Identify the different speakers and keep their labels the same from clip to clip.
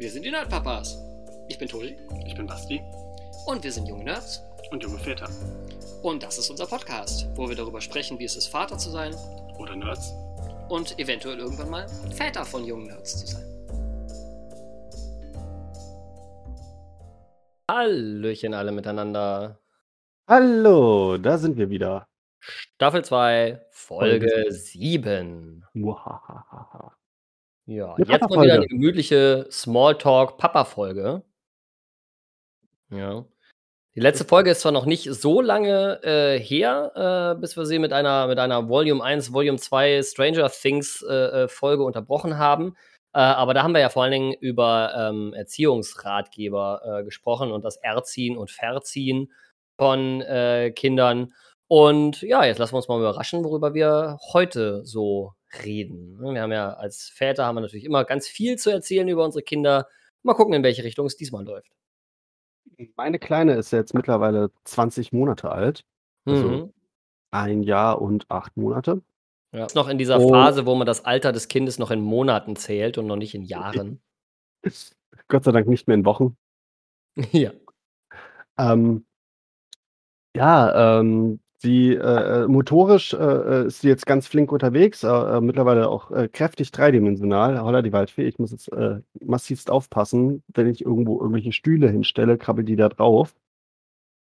Speaker 1: Wir sind die Nerdpapas. Ich bin Tobi
Speaker 2: Ich bin Basti
Speaker 1: und wir sind junge Nerds.
Speaker 2: und junge Väter.
Speaker 1: Und das ist unser Podcast, wo wir darüber sprechen, wie es ist, Vater zu sein
Speaker 2: Oder Nerds.
Speaker 1: und eventuell irgendwann mal Väter von jungen Nerds zu sein.
Speaker 3: Hallöchen alle miteinander.
Speaker 4: Hallo, da sind wir wieder.
Speaker 3: Staffel 2, Folge
Speaker 4: Folge
Speaker 3: 7.
Speaker 4: Muhahaha.
Speaker 3: Ja,
Speaker 4: Eine
Speaker 3: jetzt mal wieder eine gemütliche Smalltalk-Papa-Folge. Ja. Die letzte Folge ist zwar noch nicht so lange äh, her, äh, bis wir sie mit einer, mit einer Volume 1, Volume 2 Stranger Things äh, äh, Folge unterbrochen haben. Äh, aber da haben wir ja vor allen Dingen über ähm, Erziehungsratgeber äh, gesprochen und das Erziehen und Verziehen von Kindern. Und ja, jetzt lassen wir uns mal überraschen, worüber wir heute so reden. Wir haben ja als Väter haben wir natürlich immer ganz viel zu erzählen über unsere Kinder. Mal gucken, in welche Richtung es diesmal läuft.
Speaker 4: Meine Kleine ist jetzt mittlerweile 20 Monate alt. Also
Speaker 3: Mhm.
Speaker 4: ein Jahr und acht Monate.
Speaker 3: Ja. Ist noch in dieser
Speaker 4: Oh.
Speaker 3: Phase, wo man das Alter des Kindes noch in Monaten zählt und noch nicht in Jahren.
Speaker 4: Gott sei Dank nicht mehr in Wochen.
Speaker 3: ja.
Speaker 4: Ähm, ja, ähm, sie äh, äh, motorisch äh, äh, ist sie jetzt ganz flink unterwegs, äh, äh, mittlerweile auch äh, kräftig dreidimensional. Holla die Waldfee, ich muss jetzt äh, massivst aufpassen, wenn ich irgendwo irgendwelche Stühle hinstelle, krabbelt die da drauf.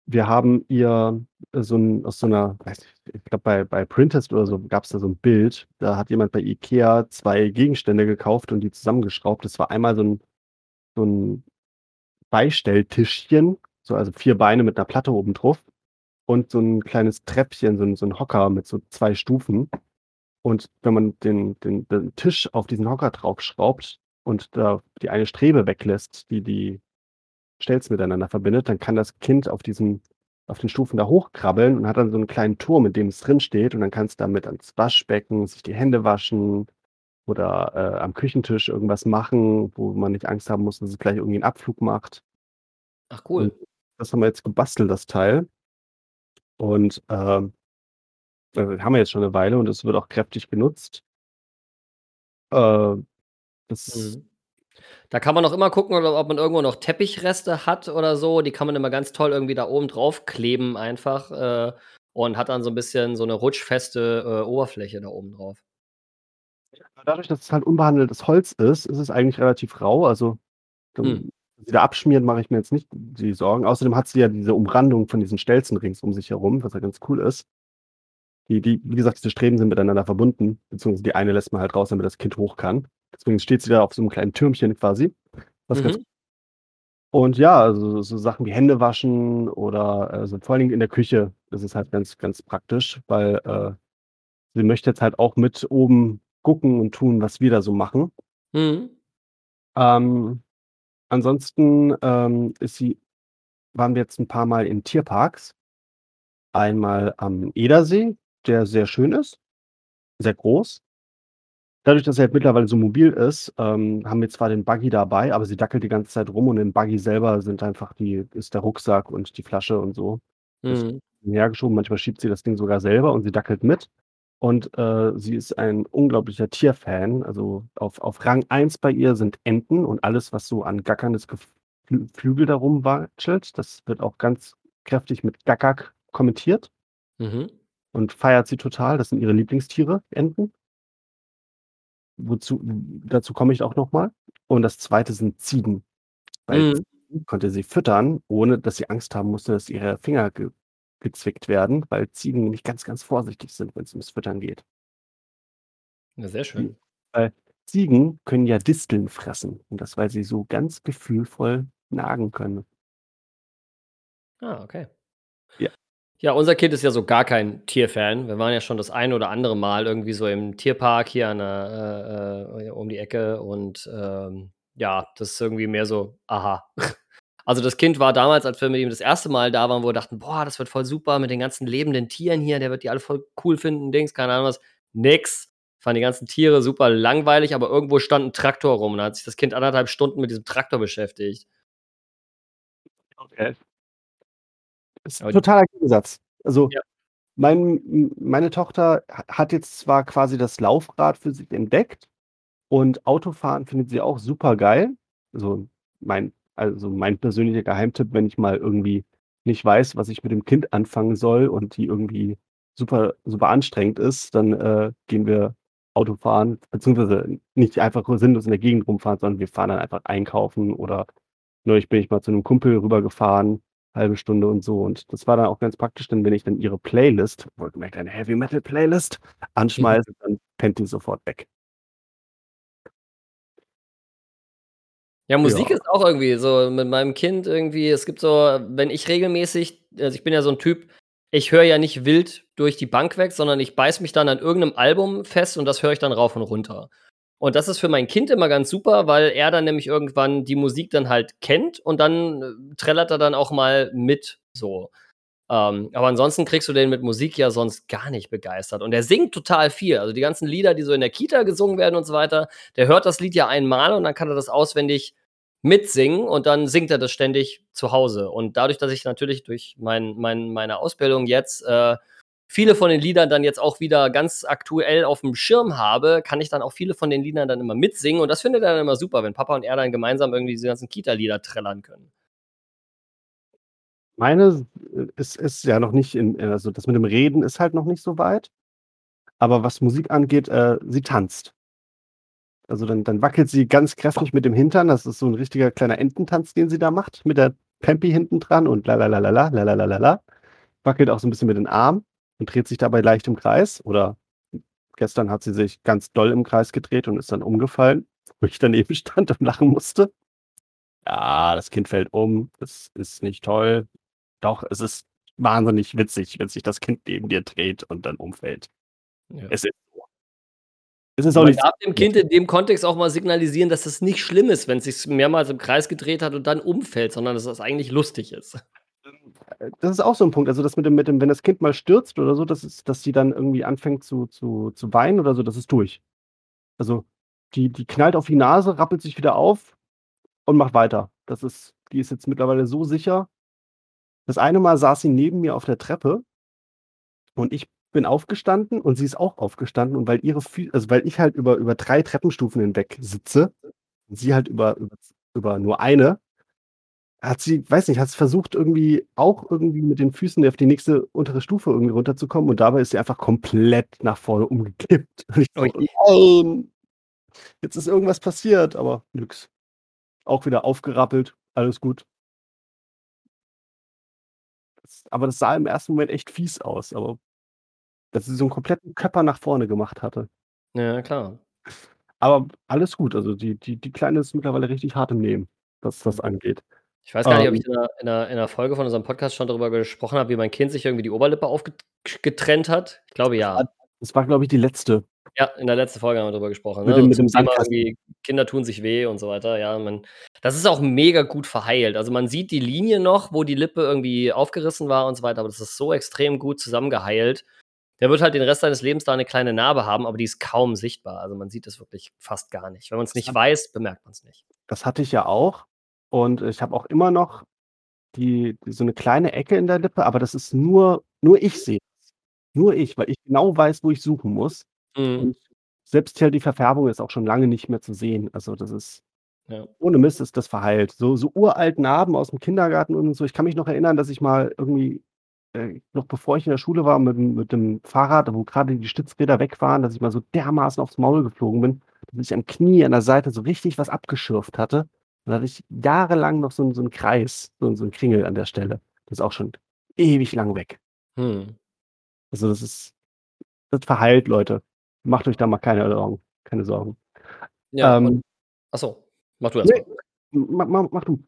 Speaker 4: Wir haben ihr äh, so ein, aus so einer, weiß ich glaube bei, bei Printest oder so gab es da so ein Bild, da hat jemand bei Ikea zwei Gegenstände gekauft und die zusammengeschraubt. Das war einmal so ein, so ein Beistelltischchen, so also vier Beine mit einer Platte oben drauf und so ein kleines Treppchen, so ein, so ein Hocker mit so zwei Stufen. Und wenn man den, den, den Tisch auf diesen Hocker draufschraubt und da die eine Strebe weglässt, die die Stelz miteinander verbindet, dann kann das Kind auf diesen auf den Stufen da hochkrabbeln und hat dann so einen kleinen Turm, in dem es drin steht und dann kann es damit ans Waschbecken, sich die Hände waschen oder äh, am Küchentisch irgendwas machen, wo man nicht Angst haben muss, dass es gleich irgendwie einen Abflug macht.
Speaker 3: Ach cool.
Speaker 4: Und das haben wir jetzt gebastelt, das Teil. Und ähm, äh, haben wir jetzt schon eine Weile und es wird auch kräftig genutzt. Äh, das,
Speaker 3: Mhm. Da kann man auch immer gucken, ob ob man irgendwo noch Teppichreste hat oder so. Die kann man immer ganz toll irgendwie da oben drauf kleben einfach äh, und hat dann so ein bisschen so eine rutschfeste äh, Oberfläche da oben drauf.
Speaker 4: Dadurch, dass es halt unbehandeltes Holz ist, ist es eigentlich relativ rau. Also,
Speaker 3: Hm.
Speaker 4: Sie da abschmieren, mache ich mir jetzt nicht die Sorgen. Außerdem hat sie ja diese Umrandung von diesen Stelzen rings um sich herum, was ja ganz cool ist. Die, die, wie gesagt, diese Streben sind miteinander verbunden, beziehungsweise die eine lässt man halt raus, damit das Kind hoch kann. Deswegen steht sie da auf so einem kleinen Türmchen quasi. Was ganz
Speaker 3: Mhm.
Speaker 4: Und ja, also so Sachen wie Hände waschen oder also vor allen Dingen in der Küche ist es halt ganz, ganz praktisch, weil äh, sie möchte jetzt halt auch mit oben gucken und tun, was wir da so machen.
Speaker 3: Mhm.
Speaker 4: Ähm, ansonsten ähm, ist sie, waren wir jetzt ein paar Mal in Tierparks. Einmal am Edersee, der sehr schön ist, sehr groß. Dadurch, dass er halt mittlerweile so mobil ist, ähm, haben wir zwar den Buggy dabei, aber sie dackelt die ganze Zeit rum und im Buggy selber sind einfach die, ist der Rucksack und die Flasche und so.
Speaker 3: Mhm.
Speaker 4: hergeschoben. Manchmal schiebt sie das Ding sogar selber und sie dackelt mit. Und äh, sie ist ein unglaublicher Tierfan. Also auf, auf Rang 1 bei ihr sind Enten und alles, was so an gackerndes Geflü Flügel darum watschelt. Das wird auch ganz kräftig mit Gackak kommentiert
Speaker 3: Mhm.
Speaker 4: und feiert sie total. Das sind ihre Lieblingstiere, Enten. Wozu, dazu komme ich auch nochmal. Und das zweite sind Ziegen. Weil
Speaker 3: Mhm.
Speaker 4: Ziegen konnte sie füttern, ohne dass sie Angst haben musste, dass ihre Finger ge gezwickt werden, weil Ziegen nämlich ganz, ganz vorsichtig sind, wenn es ums Füttern geht.
Speaker 3: Ja, sehr schön.
Speaker 4: Weil Ziegen können ja Disteln fressen. Und das, weil sie so ganz gefühlvoll nagen können.
Speaker 3: Ah, okay.
Speaker 4: Ja.
Speaker 3: Ja, unser Kind ist ja so gar kein Tierfan. Wir waren ja schon das ein oder andere Mal irgendwie so im Tierpark hier an der, äh, äh, um die Ecke und ähm, ja, das ist irgendwie mehr so, aha. Also das Kind war damals, als wir mit ihm das erste Mal da waren, wo wir dachten, boah, das wird voll super mit den ganzen lebenden Tieren hier, der wird die alle voll cool finden, Dings, keine Ahnung was. Nix. Fand die ganzen Tiere super langweilig, aber irgendwo stand ein Traktor rum und da hat sich das Kind anderthalb Stunden mit diesem Traktor beschäftigt.
Speaker 4: Okay. Das ist ein totaler Gegensatz. Also,
Speaker 3: Ja.
Speaker 4: mein, meine Tochter ha- hat jetzt zwar quasi das Laufrad für sich entdeckt und Autofahren findet sie auch super geil, so mein also mein persönlicher Geheimtipp, wenn ich mal irgendwie nicht weiß, was ich mit dem Kind anfangen soll und die irgendwie super super anstrengend ist, dann, äh, gehen wir Auto fahren, beziehungsweise nicht einfach sinnlos in der Gegend rumfahren, sondern wir fahren dann einfach einkaufen oder neulich bin ich mal zu 'nem Kumpel rübergefahren, halbe Stunde und so. Und das war dann auch ganz praktisch, denn wenn ich dann ihre Playlist, wohlgemerkt eine Heavy Metal Playlist, anschmeiße, dann pennt die sofort weg.
Speaker 3: Ja, Musik
Speaker 4: Ja.
Speaker 3: ist auch irgendwie so mit meinem Kind irgendwie es gibt so wenn ich regelmäßig also, ich bin ja so 'n Typ, ich höre ja nicht wild durch die Bank weg, sondern ich beiße mich dann an irgend 'nem Album fest und das höre ich dann rauf und runter. Und das ist für mein Kind immer ganz super, weil er dann nämlich irgendwann die Musik dann halt kennt und dann, äh, trällert er dann auch mal mit so. Ähm, aber ansonsten kriegst du den mit Musik ja sonst gar nicht begeistert. Und er singt total viel. Also, die ganzen Lieder, die so in der Kita gesungen werden und so weiter, der hört das Lied ja einmal und dann kann er das auswendig mitsingen und dann singt er das ständig zu Hause. Und dadurch, dass ich natürlich durch mein mein meine Ausbildung jetzt, äh, viele von den Liedern dann jetzt auch wieder ganz aktuell auf'm Schirm habe, kann ich dann auch viele von den Liedern dann immer mitsingen und das findet er dann immer super, wenn Papa und er dann gemeinsam irgendwie diese ganzen Kita-Lieder trällern können.
Speaker 4: Meine ist ist ja noch nicht in also, das mit dem Reden ist halt noch nicht so weit. Aber was Musik angeht, äh, sie tanzt. Also, dann dann wackelt sie ganz kräftig mit dem Hintern. Das ist so 'n richtiger kleiner Ententanz, den sie da macht mit der Pampi hinten dran und lalalala, lalalala. Wackelt auch so 'n bisschen mit den Armen und dreht sich dabei leicht im Kreis. Oder gestern hat sie sich ganz doll im Kreis gedreht und ist dann umgefallen, wo ich daneben stand und lachen musste. Ja, das Kind fällt um. Das ist nicht toll. Doch, es ist wahnsinnig witzig, wenn sich das Kind neben dir dreht und dann umfällt.
Speaker 3: Ja.
Speaker 4: Es ist Es ist auch
Speaker 3: Man darf dem Kind in dem Kontext auch mal signalisieren, dass es nicht schlimm ist, wenn es sich mehrmals im Kreis gedreht hat und dann umfällt, sondern dass das eigentlich lustig ist.
Speaker 4: Das ist auch so 'n Punkt. Also, das mit dem mit dem wenn das Kind mal stürzt oder so, das ist dass sie dann irgendwie anfängt zu zu zu weinen oder so, das ist durch. Also, die die knallt auf die Nase, rappelt sich wieder auf und macht weiter. Das ist die ist jetzt mittlerweile so sicher. Das eine Mal saß sie neben mir auf der Treppe und ich bin aufgestanden und sie ist auch aufgestanden und weil ihre Fü also, weil ich halt über über 3 Treppenstufen hinweg sitze und sie halt über über über nur eine hat sie weiß nicht, hat sie versucht, irgendwie auch irgendwie mit den Füßen auf die nächste untere Stufe irgendwie runterzukommen und dabei ist sie einfach komplett nach vorne umgekippt. Und ich so. „Nein, jetzt ist irgendwas passiert“, aber nix. Auch wieder aufgerappelt, alles gut. Das aber das sah im ersten Moment echt fies aus, aber dass sie so 'n kompletten Köpper nach vorne gemacht hatte.
Speaker 3: Ja, klar.
Speaker 4: Aber alles gut. Also, die die die Kleine ist mittlerweile richtig hart im Nehmen, was das angeht.
Speaker 3: Ich weiß gar nicht, ob
Speaker 4: Ähm
Speaker 3: ich in 'ner in 'ner in 'ner Folge von unserem Podcast schon darüber gesprochen habe, wie mein Kind sich irgendwie die Oberlippe aufget getrennt hat. Ich glaube, ja.
Speaker 4: das war, glaube ich, die letzte.
Speaker 3: Ja, in der letzten Folge haben wir drüber gesprochen,
Speaker 4: Mit
Speaker 3: ne?
Speaker 4: dem mit dem
Speaker 3: Thema Kinder tun sich weh und so weiter. Ja, man das ist auch mega gut verheilt. Also, man sieht die Linie noch, wo die Lippe irgendwie aufgerissen war und so weiter, aber das ist so extrem gut zusammengeheilt. Der wird halt den Rest seines Lebens da 'ne kleine Narbe haben, aber die ist kaum sichtbar. Also, man sieht das wirklich fast gar nicht. Wenn man's
Speaker 4: Das
Speaker 3: nicht weiß, bemerkt man's nicht.
Speaker 4: Das hatte ich ja auch und ich habe auch immer noch die so 'ne kleine Ecke in der Lippe, aber das ist nur nur ich sehe das. Nur ich, weil ich genau weiß, wo ich suchen muss.
Speaker 3: Mhm.
Speaker 4: Und selbst hier die Verfärbung ist auch schon lange nicht mehr zu sehen. Also, das ist
Speaker 3: Ja.
Speaker 4: ohne Mist ist das verheilt. So so uralt Narben aus'm Kindergarten und so. Ich kann mich noch erinnern, dass ich mal irgendwie, äh, noch bevor ich in der Schule war, mit mit dem Fahrrad, wo grade die Stützräder weg waren, dass ich mal so dermaßen aufs Maul geflogen bin, dass ich am Knie an der Seite so richtig was abgeschürft hatte. Und da hatte ich jahrelang noch so so 'n Kreis, so so 'n Kringel an der Stelle. Das ist auch schon ewig lang weg.
Speaker 3: Mhm.
Speaker 4: Also, das ist das verheilt, Leute. Macht euch da mal keine Sorgen keine Sorgen.
Speaker 3: Ja,
Speaker 4: Ähm
Speaker 3: ach so, mach du erst
Speaker 4: Ne,
Speaker 3: mal.
Speaker 4: ma ma mach du.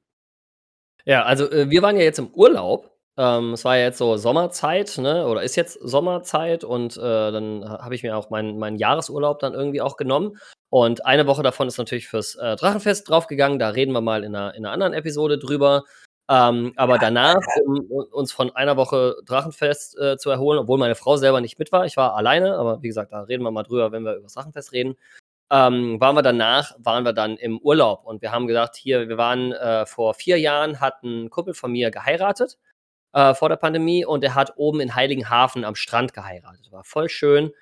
Speaker 3: Ja, also, äh, wir waren ja jetzt im Urlaub. Ähm, es war ja jetzt so Sommerzeit, ne, oder ist jetzt Sommerzeit und, äh, dann ha habe ich mir auch meinen meinen Jahresurlaub dann irgendwie auch genommen. Und eine Woche davon ist natürlich fürs, äh, Drachenfest draufgegangen. Da reden wir mal in 'ner in 'ner anderen Episode drüber. Ähm, aber danach, um uns von einer Woche Drachenfest, äh, zu erholen, obwohl meine Frau selber nicht mit war, ich war alleine, aber wie gesagt, da reden wir mal drüber, wenn wir übers Drachenfest reden. Ähm, waren wir danach waren wir dann im Urlaub und wir haben gesagt: „Hier, wir waren, äh vor 4 Jahren hat 'n Kumpel von mir geheiratet, äh, vor der Pandemie und der hat oben in Heiligenhafen am Strand geheiratet. War voll schön.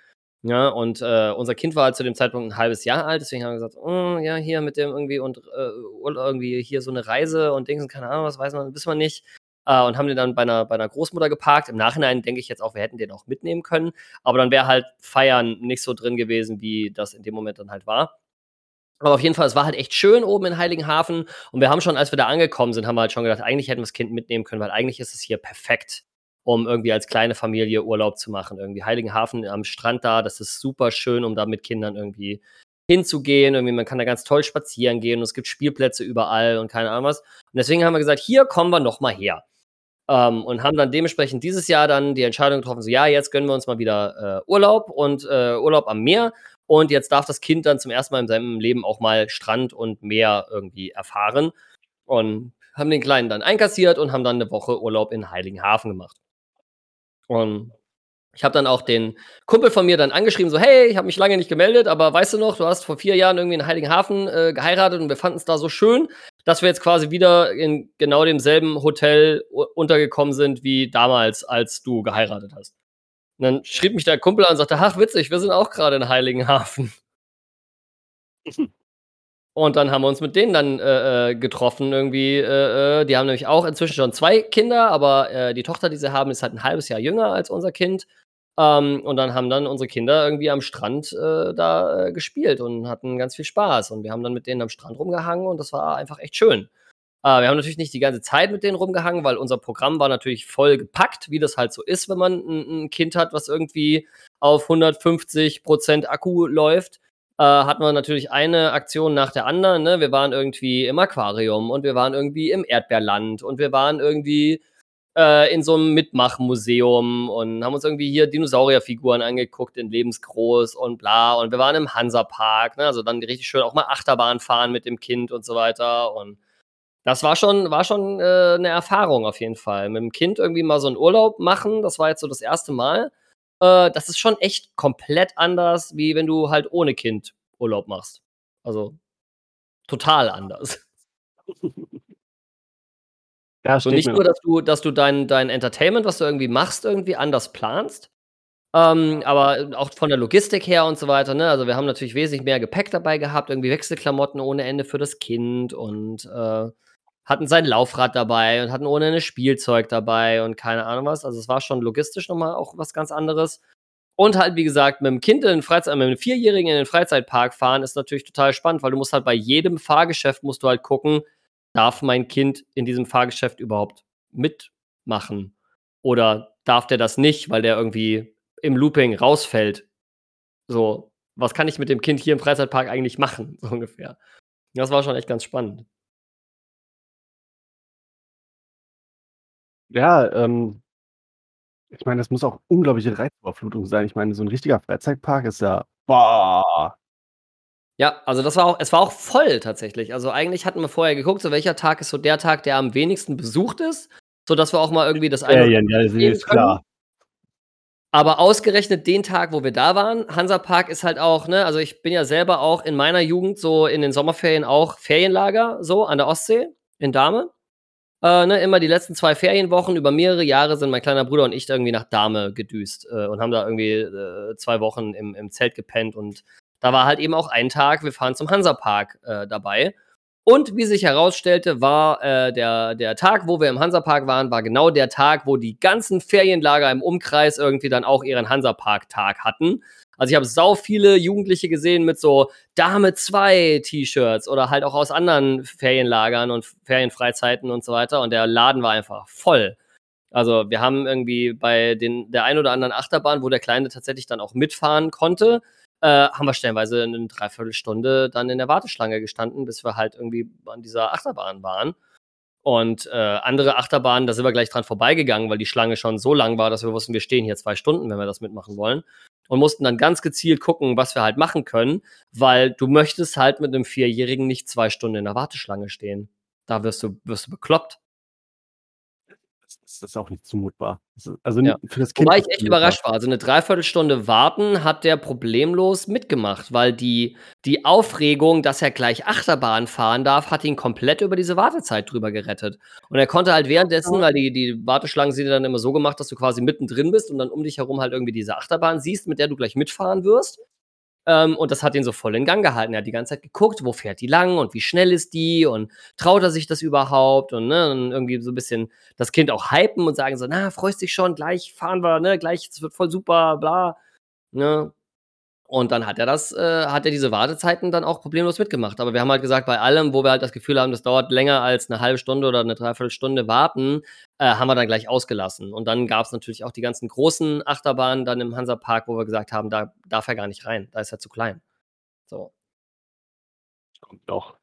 Speaker 3: Ja, und äh, unser Kind war halt zu dem Zeitpunkt ein halbes Jahr alt, deswegen haben wir gesagt, oh, ja, hier mit dem irgendwie und äh, irgendwie hier so eine Reise und Dings und keine Ahnung, was weiß man, wissen wir nicht. Äh, und haben den dann bei einer, bei einer Großmutter geparkt. Im Nachhinein denke ich jetzt auch, wir hätten den auch mitnehmen können. Aber dann wäre halt Feiern nicht so drin gewesen, wie das in dem Moment dann halt war. Aber auf jeden Fall, es war halt echt schön oben in Heiligenhafen. Und wir haben schon, als wir da angekommen sind, haben wir halt schon gedacht, eigentlich hätten wir das Kind mitnehmen können, weil eigentlich ist es hier perfekt, um irgendwie als kleine Familie Urlaub zu machen. Irgendwie Heiligenhafen am Strand da, das ist super schön, um da mit Kindern irgendwie hinzugehen. Irgendwie, man kann da ganz toll spazieren gehen und es gibt Spielplätze überall und keine Ahnung was. Und deswegen haben wir gesagt, hier kommen wir noch mal her. Ähm, und haben dann dementsprechend dieses Jahr dann die Entscheidung getroffen, so ja, jetzt gönnen wir uns mal wieder äh, Urlaub und äh, Urlaub am Meer. Und jetzt darf das Kind dann zum ersten Mal in seinem Leben auch mal Strand und Meer irgendwie erfahren. Und haben den Kleinen dann einkassiert und haben dann eine Woche Urlaub in Heiligenhafen gemacht. Und ich habe dann auch den Kumpel von mir dann angeschrieben, so, hey, ich habe mich lange nicht gemeldet, aber weißt du noch, du hast vor vier Jahren irgendwie in Heiligenhafen äh, geheiratet und wir fanden es da so schön, dass wir jetzt quasi wieder in genau demselben Hotel untergekommen sind wie damals, als du geheiratet hast. Und dann schrieb mich der Kumpel an und sagte, ach, witzig, wir sind auch gerade in Heiligenhafen. Und dann haben wir uns mit denen dann äh, äh, getroffen irgendwie. Äh, äh, die haben nämlich auch inzwischen schon zwei Kinder, aber äh, die Tochter, die sie haben, ist halt ein halbes Jahr jünger als unser Kind. Ähm, und dann haben dann unsere Kinder irgendwie am Strand äh, da gespielt und hatten ganz viel Spaß. Und wir haben dann mit denen am Strand rumgehangen und das war einfach echt schön. Wir haben natürlich nicht die ganze Zeit mit denen rumgehangen, weil unser Programm war natürlich voll gepackt, wie das halt so ist, wenn man ein, Kind hat, was irgendwie auf 150 Prozent Akku läuft äh, hatten wir natürlich eine Aktion nach der anderen. Ne? Wir waren irgendwie im Aquarium und wir waren irgendwie im Erdbeerland und wir waren irgendwie äh, in so einem Mitmachmuseum und haben uns irgendwie hier Dinosaurierfiguren angeguckt in lebensgroß und bla. Und wir waren im Hansapark, ne? also dann richtig schön auch mal Achterbahn fahren mit dem Kind und so weiter. Und das war schon, war schon äh, eine Erfahrung auf jeden Fall. Mit dem Kind irgendwie mal so einen Urlaub machen, das war jetzt so das erste Mal. Äh, das ist schon echt komplett anders, wie wenn du halt ohne Kind Urlaub machst. Also total anders. Ja, so nicht nur, dass du, dass du dein, dein Entertainment, was du irgendwie machst, irgendwie anders planst, ähm, aber auch von der Logistik her und so weiter. Ne? Also wir haben natürlich wesentlich mehr Gepäck dabei gehabt, irgendwie Wechselklamotten ohne Ende für das Kind und äh, hatten sein Laufrad dabei und hatten ohne Ende Spielzeug dabei und keine Ahnung was. Also es war schon logistisch nochmal auch was ganz anderes. Und halt, wie gesagt, mit dem Kind in den Freizeit, mit einem Vierjährigen in den Freizeitpark fahren, ist natürlich total spannend, weil du musst halt bei jedem Fahrgeschäft musst du halt gucken, darf mein Kind in diesem Fahrgeschäft überhaupt mitmachen? Oder darf der das nicht, weil der irgendwie im Looping rausfällt? So, was kann ich mit dem Kind hier im Freizeitpark eigentlich machen? So ungefähr. Das war schon echt ganz spannend.
Speaker 4: Ja, ähm, ich meine, das muss auch unglaubliche Reizüberflutung sein. Ich meine, so ein richtiger Freizeitpark ist ja boah.
Speaker 3: Ja, also das war auch es war auch voll tatsächlich. Also, eigentlich hatten wir vorher geguckt, so welcher Tag ist so der Tag, der am wenigsten besucht ist, sodass wir auch mal irgendwie das eine
Speaker 4: Ferien, ja, ist klar.
Speaker 3: Aber ausgerechnet den Tag, wo wir da waren, Hansapark ist halt auch, ne also, ich bin ja selber auch in meiner Jugend so in den Sommerferien auch Ferienlager so an der Ostsee in Dahme. Äh, ne, immer die letzten zwei Ferienwochen über mehrere Jahre sind mein kleiner Bruder und ich irgendwie nach Dahme gedüst äh, und haben da irgendwie äh, zwei Wochen im, im Zelt gepennt und da war halt eben auch ein Tag, wir fahren zum Hansapark äh, dabei. Und wie sich herausstellte, war äh, der, der Tag, wo wir im Hansapark waren, war genau der Tag, wo die ganzen Ferienlager im Umkreis irgendwie dann auch ihren Hansapark-Tag hatten. Also ich habe sau viele Jugendliche gesehen mit so Dame 2 T-Shirts oder halt auch aus anderen Ferienlagern und Ferienfreizeiten und so weiter. Und der Laden war einfach voll. Also wir haben irgendwie bei den, der ein oder anderen Achterbahn, wo der Kleine tatsächlich dann auch mitfahren konnte, äh, haben wir stellenweise eine Dreiviertelstunde dann in der Warteschlange gestanden, bis wir halt irgendwie an dieser Achterbahn waren. Und äh, andere Achterbahnen, da sind wir gleich dran vorbeigegangen, weil die Schlange schon so lang war, dass wir wussten, wir stehen hier zwei Stunden, wenn wir das mitmachen wollen und mussten dann ganz gezielt gucken, was wir halt machen können, weil du möchtest halt mit einem Vierjährigen nicht zwei Stunden in der Warteschlange stehen. Da wirst du, wirst du bekloppt.
Speaker 4: Das ist auch nicht zumutbar. Also
Speaker 3: Ja.
Speaker 4: für das Kind
Speaker 3: Wobei ich echt überrascht war. Also 'ne 3/4 Stunde warten hat der problemlos mitgemacht, weil die die Aufregung, dass er gleich Achterbahn fahren darf, hat ihn komplett über diese Wartezeit drüber gerettet. Und er konnte halt währenddessen weil die die Warteschlangen sind ja dann immer so gemacht, dass du quasi mittendrin bist und dann um dich herum halt irgendwie diese Achterbahn siehst, mit der du gleich mitfahren wirst. Ähm, und das hat ihn so voll in Gang gehalten. Er hat die ganze Zeit geguckt, wo fährt die lang und wie schnell ist die und traut er sich das überhaupt und, ne, und irgendwie so 'n bisschen das Kind auch hypen und sagen so: „Na, freust dich schon, gleich fahren wir, ne? Gleich, es wird voll super, bla“, ne? Und dann hat er das äh, hat er diese Wartezeiten dann auch problemlos mitgemacht. Aber wir haben halt gesagt, bei allem, wo wir halt das Gefühl haben, das dauert länger als 'ne 1/2 Stunde oder 'ne 3/4 Stunde warten, äh, haben wir dann gleich ausgelassen. Und dann gab's natürlich auch die ganzen großen Achterbahnen dann im Hansapark, wo wir gesagt haben, da darf er gar nicht rein, da ist er zu klein. So.
Speaker 4: Kommt noch.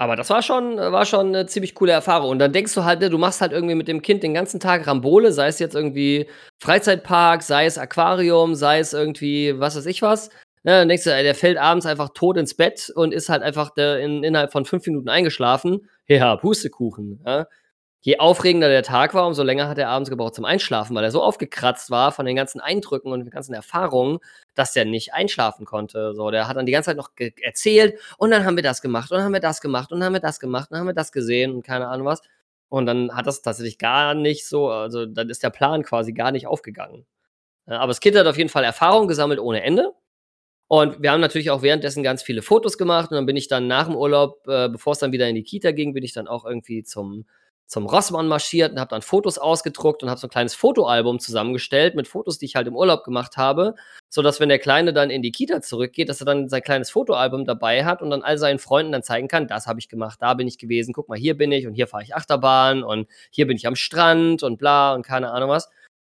Speaker 3: Aber das war schon war schon 'ne ziemlich coole Erfahrung. Und dann denkst du halt, ne, du machst halt irgendwie mit dem Kind den ganzen Tag Rambole, sei es jetzt irgendwie Freizeitpark, sei es Aquarium, sei es irgendwie was weiß ich was. Ne, dann denkst du, ey, der fällt abends einfach tot ins Bett und ist halt einfach der in innerhalb von 5 Minuten eingeschlafen. Ja, Pustekuchen, ja? Je aufregender der Tag war, umso länger hat er abends gebraucht zum Einschlafen, weil er so aufgekratzt war von den ganzen Eindrücken und den ganzen Erfahrungen, dass der nicht einschlafen konnte. So, der hat dann die ganze Zeit noch erzählt: „Und dann haben wir das gemacht und dann haben wir das gemacht und dann haben wir das gemacht und dann haben wir das gesehen“ und keine Ahnung was. Und dann hat das tatsächlich gar nicht so also, dann ist der Plan quasi gar nicht aufgegangen. Ja, aber das Kind hat auf jeden Fall Erfahrung gesammelt ohne Ende. Und wir haben natürlich auch währenddessen ganz viele Fotos gemacht und dann bin ich dann nach'm Urlaub, äh, bevor's dann wieder in die Kita ging, bin ich dann auch irgendwie zum zum Rossmann marschiert und habe dann Fotos ausgedruckt und habe so 'n kleines Fotoalbum zusammengestellt mit Fotos, die ich halt im Urlaub gemacht habe, sodass, wenn der Kleine dann in die Kita zurückgeht, dass er dann sein kleines Fotoalbum dabei hat und dann all seinen Freunden dann zeigen kann: „Das habe ich gemacht, da bin ich gewesen. Guck mal, hier bin ich und hier fahre ich Achterbahn und hier bin ich am Strand und bla“ und keine Ahnung was.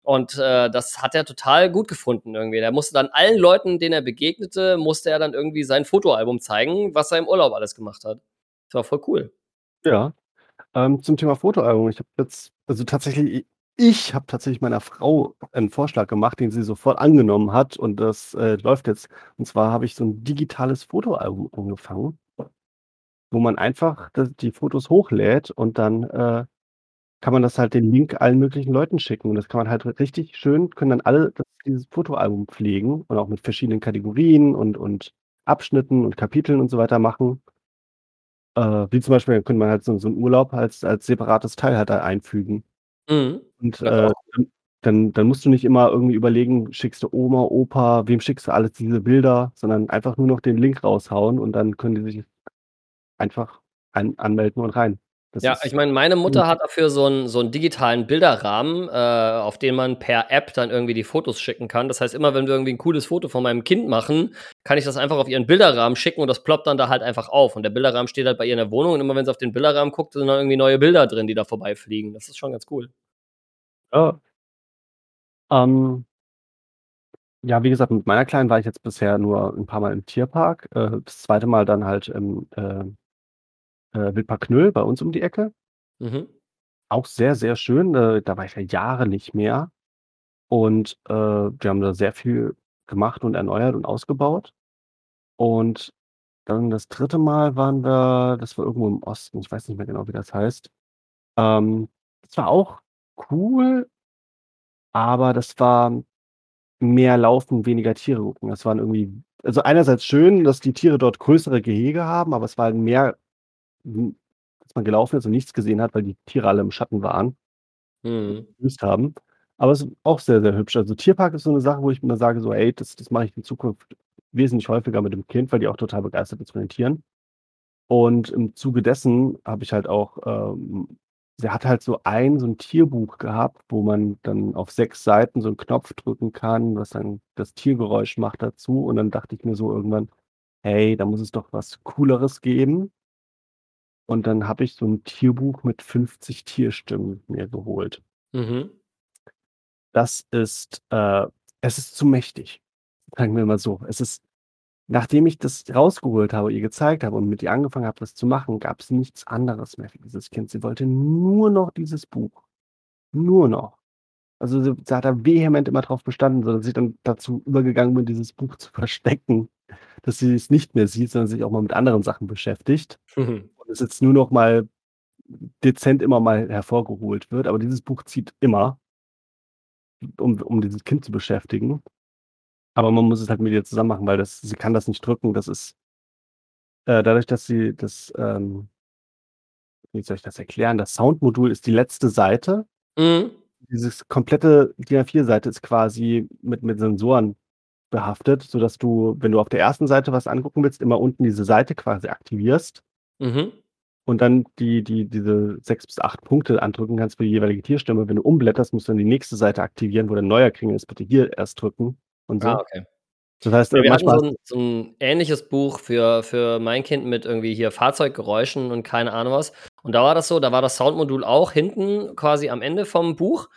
Speaker 3: Und, äh, das hat er total gut gefunden irgendwie. Der musste dann allen Leuten, denen er begegnete musste er dann irgendwie sein Fotoalbum zeigen, was er im Urlaub alles gemacht hat. Das war voll cool.
Speaker 4: Ja. Ähm, zum Thema Fotoalbum, ich habe jetzt also, tatsächlich ich habe tatsächlich meiner Frau 'n Vorschlag gemacht, den sie sofort angenommen hat und das, äh, läuft jetzt. Und zwar habe ich so 'n digitales Fotoalbum angefangen, wo man einfach die Fotos hochlädt und dann, äh, kann man das halt den Link allen möglichen Leuten schicken. Und das kann man halt richtig schön können dann alle das dieses Fotoalbum pflegen und auch mit verschiedenen Kategorien und und Abschnitten und Kapiteln und so weiter machen. Äh, wie zum Beispiel könnte man halt so so 'n Urlaub als als separates Teil halt da einfügen.
Speaker 3: Mhm.
Speaker 4: Und, äh, dann dann musst du nicht immer irgendwie überlegen, schickst du Oma, Opa, wem schickst du alles diese Bilder, sondern einfach nur noch den Link raushauen und dann können die sich einfach an anmelden und rein. Das
Speaker 3: Ja, ich meine, meine Mutter hat dafür so 'n so 'n digitalen Bilderrahmen, äh, auf den man per App dann irgendwie die Fotos schicken kann. Das heißt, immer wenn wir irgendwie 'n cooles Foto von meinem Kind machen, kann ich das einfach auf ihren Bilderrahmen schicken und das ploppt dann da halt einfach auf. Und der Bilderrahmen steht halt bei ihr in der Wohnung und immer wenn sie auf den Bilderrahmen guckt, sind da irgendwie neue Bilder drin, die da vorbeifliegen. Das ist schon ganz cool.
Speaker 4: Ja. Ähm ja, wie gesagt, mit meiner Kleinen war ich jetzt bisher nur 'n paarmal im Tierpark. Äh, das 2. Mal dann halt im, äh äh, Knüll bei uns um die Ecke.
Speaker 3: Mhm.
Speaker 4: Auch sehr, sehr schön. Äh, da war ich ja Jahre nicht mehr. Und, äh, wir haben da sehr viel gemacht und erneuert und ausgebaut. Und dann das 3. Mal waren wir das war irgendwo im Osten, ich weiß nicht mehr genau, wie das heißt. Ähm, das war auch cool aber das war mehr Laufen, weniger Tiere gucken. Das waren irgendwie also, einerseits schön, dass die Tiere dort größere Gehege haben, aber es war mehr, dass man gelaufen ist und nichts gesehen hat, weil die Tiere alle im Schatten waren
Speaker 3: Mhm.
Speaker 4: haben. Aber es ist auch sehr, sehr hübsch. Also, Tierpark ist so 'ne Sache, wo ich immer sage so: „Ey, das das mache ich in Zukunft wesentlich häufiger mit dem Kind“, weil die auch total begeistert ist von den Tieren. Und im Zuge dessen habe ich halt auch, ähm sie hat halt so ein so 'n Tierbuch gehabt, wo man dann auf 6 Seiten so 'n Knopf drücken kann, was dann das Tiergeräusch macht dazu. Und dann dachte ich mir so irgendwann: „Hey, da muss es doch was Cooleres geben.“ Und dann habe ich so 'n Tierbuch mit 50 Tierstimmen mir geholt.
Speaker 3: Mhm.
Speaker 4: Das ist, äh es ist zu mächtig. Sagen wir mal so. Es ist nachdem ich das rausgeholt habe, ihr gezeigt habe und mit ihr angefangen habe, das zu machen, gab's nichts anderes mehr für dieses Kind. Sie wollte nur noch dieses Buch. Nur noch. Also, sie sie hat da vehement immer drauf bestanden, sodass ich dann dazu übergegangen bin, dieses Buch zu verstecken, dass sie es nicht mehr sieht, sondern sich auch mal mit anderen Sachen beschäftigt.
Speaker 3: Mhm.
Speaker 4: Es jetzt nur noch mal dezent immer mal hervorgeholt wird, aber dieses Buch zieht immer, um, um dieses Kind zu beschäftigen. Aber man muss es halt mit ihr zusammen machen, weil das, sie kann das nicht drücken. Das ist äh, dadurch, dass sie das, ähm, wie soll ich das erklären? Das Soundmodul ist die letzte Seite.
Speaker 3: Mhm.
Speaker 4: Dieses komplette DIN A4-Seite ist quasi mit, mit Sensoren behaftet, sodass du, wenn du auf der ersten Seite was angucken willst, immer unten diese Seite quasi aktivierst
Speaker 3: Mhm.
Speaker 4: Und dann die, die, diese sechs bis acht Punkte andrücken kannst für die jeweilige Tierstimme. Wenn du umblätterst, musst du dann die nächste Seite aktivieren, wo der neuer Kringel ist, bitte hier erst drücken und so.
Speaker 3: Ah, okay.
Speaker 4: Das heißt,
Speaker 3: Ja, wir hatten
Speaker 4: manchmal
Speaker 3: so 'n so 'n ähnliches Buch für für mein Kind mit irgendwie hier Fahrzeuggeräuschen und keine Ahnung was. Und da war das so, da war das Soundmodul auch hinten quasi am Ende vom Buch,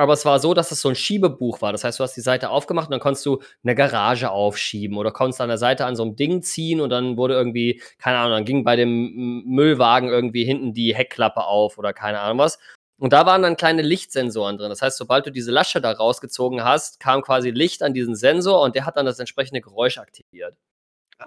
Speaker 3: aber es war so, dass es so 'n Schiebebuch war. Das heißt, du hast die Seite aufgemacht und dann konntest du 'ne Garage aufschieben oder konntest an der Seite an so 'nem Ding ziehen und dann wurde irgendwie keine Ahnung, dann ging bei dem Müllwagen irgendwie hinten die Heckklappe auf oder keine Ahnung was. Und da waren dann kleine Lichtsensoren drin. Das heißt, sobald du diese Lasche da rausgezogen hast, kam quasi Licht an diesen Sensor und der hat dann das entsprechende Geräusch aktiviert.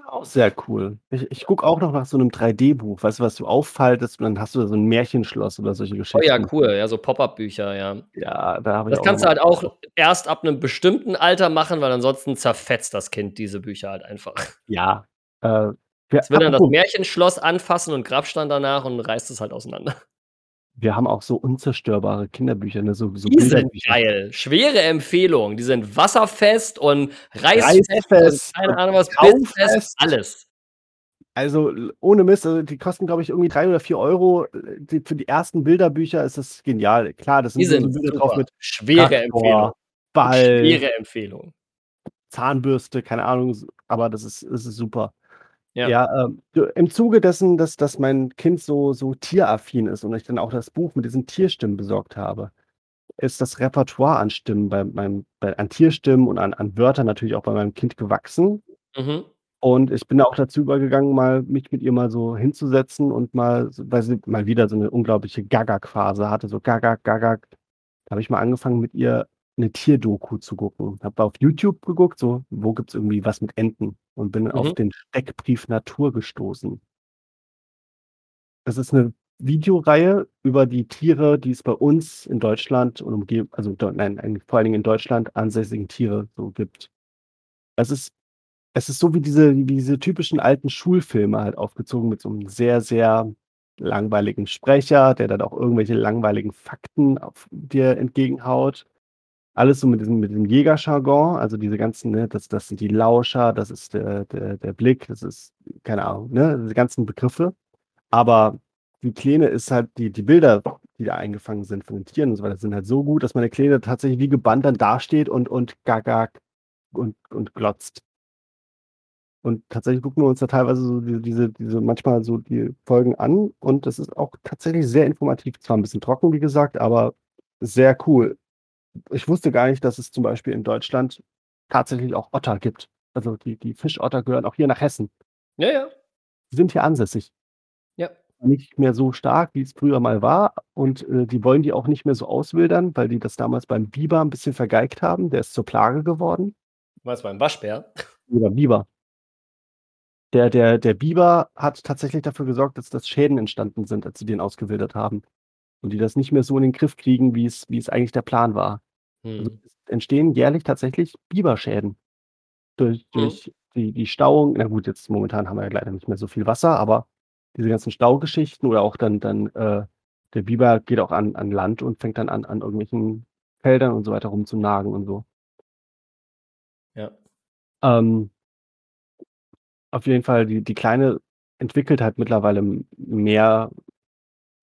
Speaker 4: Auch sehr cool. Ich ich gucke auch noch nach so 'nem 3D-Buch, weißt du, was du auffaltest und dann hast du da so 'n Märchenschloss oder solche
Speaker 3: Oh
Speaker 4: Geschichten.
Speaker 3: ja, cool, ja, so Pop-up-Bücher, ja.
Speaker 4: Ja, da habe ich
Speaker 3: Das
Speaker 4: auch
Speaker 3: kannst du halt auch erst ab 'nem bestimmten Alter machen, weil ansonsten zerfetzt das Kind diese Bücher halt einfach.
Speaker 4: Ja, äh, wir
Speaker 3: Es will dann das Märchenschloss anfassen und Grabstein danach und reißt es halt auseinander.
Speaker 4: Wir haben auch so unzerstörbare Kinderbücher, ne, so so
Speaker 3: Die sind geil. Schwere Empfehlung. Die sind wasserfest und reißfest und
Speaker 4: Reißfest
Speaker 3: keine
Speaker 4: und
Speaker 3: Ahnung was, bissfest, alles.
Speaker 4: Also, ohne Mist, also, die kosten, glaube ich, irgendwie 3 oder 4 €. Äh, die für die ersten Bilderbücher ist das genial. Klar, das
Speaker 3: Die
Speaker 4: sind so
Speaker 3: sind
Speaker 4: Bilder drauf mit
Speaker 3: Schwere Empfehlung.
Speaker 4: Traktor, Ball
Speaker 3: Schwere Empfehlung.
Speaker 4: Zahnbürste, keine Ahnung, aber das ist das ist super.
Speaker 3: Ja.
Speaker 4: Ja, ähm, im Zuge dessen, dass dass mein Kind so so tieraffin ist und ich dann auch das Buch mit diesen Tierstimmen besorgt habe, ist das Repertoire an Stimmen bei meinem bei an Tierstimmen und an an Wörtern natürlich auch bei meinem Kind gewachsen.
Speaker 3: Mhm.
Speaker 4: Und ich bin auch dazu übergegangen, mal mich mit ihr mal so hinzusetzen und mal weil sie mal wieder so 'ne unglaubliche Gagak-Phase hatte, so Gagak, Gagak. Da habe ich mal angefangen, mit ihr 'ne Tierdoku zu gucken. Habe auf YouTube geguckt, so, wo gibt's irgendwie was mit Enten und bin auf
Speaker 3: Mhm.
Speaker 4: den Steckbrief Natur gestoßen. Das ist 'ne Videoreihe über die Tiere, die es bei uns in Deutschland und Umgeb also, nein, vor allen Dingen in Deutschland ansässigen Tiere so gibt. Es ist es ist so wie diese wie diese typischen alten Schulfilme halt aufgezogen mit so 'nem sehr, sehr langweiligen Sprecher, der dann auch irgendwelche langweiligen Fakten auf dir entgegenhaut. Alles so mit diesem mit diesem Jägerjargon, also, diese ganzen, ne, das das sind die Lauscher, das ist der der der Blick, das ist keine Ahnung, ne, diese ganzen Begriffe. Aber die Kleine ist halt die die Bilder, die da eingefangen sind von den Tieren und so weiter, sind halt so gut, dass meine Kleine tatsächlich wie gebannt dann dasteht und und Gagak und und glotzt. Und tatsächlich gucken wir uns da teilweise so diese diese manchmal so die Folgen an und das ist auch tatsächlich sehr informativ. Zwar 'n bisschen trocken, wie gesagt, aber sehr cool. Ich wusste gar nicht, dass es zum Beispiel in Deutschland tatsächlich auch Otter gibt. Also, die die Fischotter gehören auch hier nach Hessen.
Speaker 3: Ja, ja.
Speaker 4: Die sind hier ansässig.
Speaker 3: Ja.
Speaker 4: Nicht mehr so stark, wie es früher mal war und, äh, die wollen die auch nicht mehr so auswildern, weil die das damals beim Biber 'n bisschen vergeigt haben. Der ist zur Plage geworden.
Speaker 3: Meinst beim Waschbär?
Speaker 4: Oder Biber. Der der der Biber hat tatsächlich dafür gesorgt, dass dass Schäden entstanden sind, als sie den ausgewildert haben und die das nicht mehr so in den Griff kriegen, wie es wie es eigentlich der Plan war. Also,
Speaker 3: Mhm.
Speaker 4: es entstehen jährlich tatsächlich Biberschäden durch
Speaker 3: Mhm.
Speaker 4: durch die die Stauung. Na gut, jetzt momentan haben wir ja leider nicht mehr so viel Wasser, aber diese ganzen Staugeschichten oder auch dann dann, äh, der Biber geht auch an an Land und fängt dann an an irgendwelchen Feldern und so weiter rumzunagen und so.
Speaker 3: Ja.
Speaker 4: Ähm auf jeden Fall, die die Kleine entwickelt halt mittlerweile mehr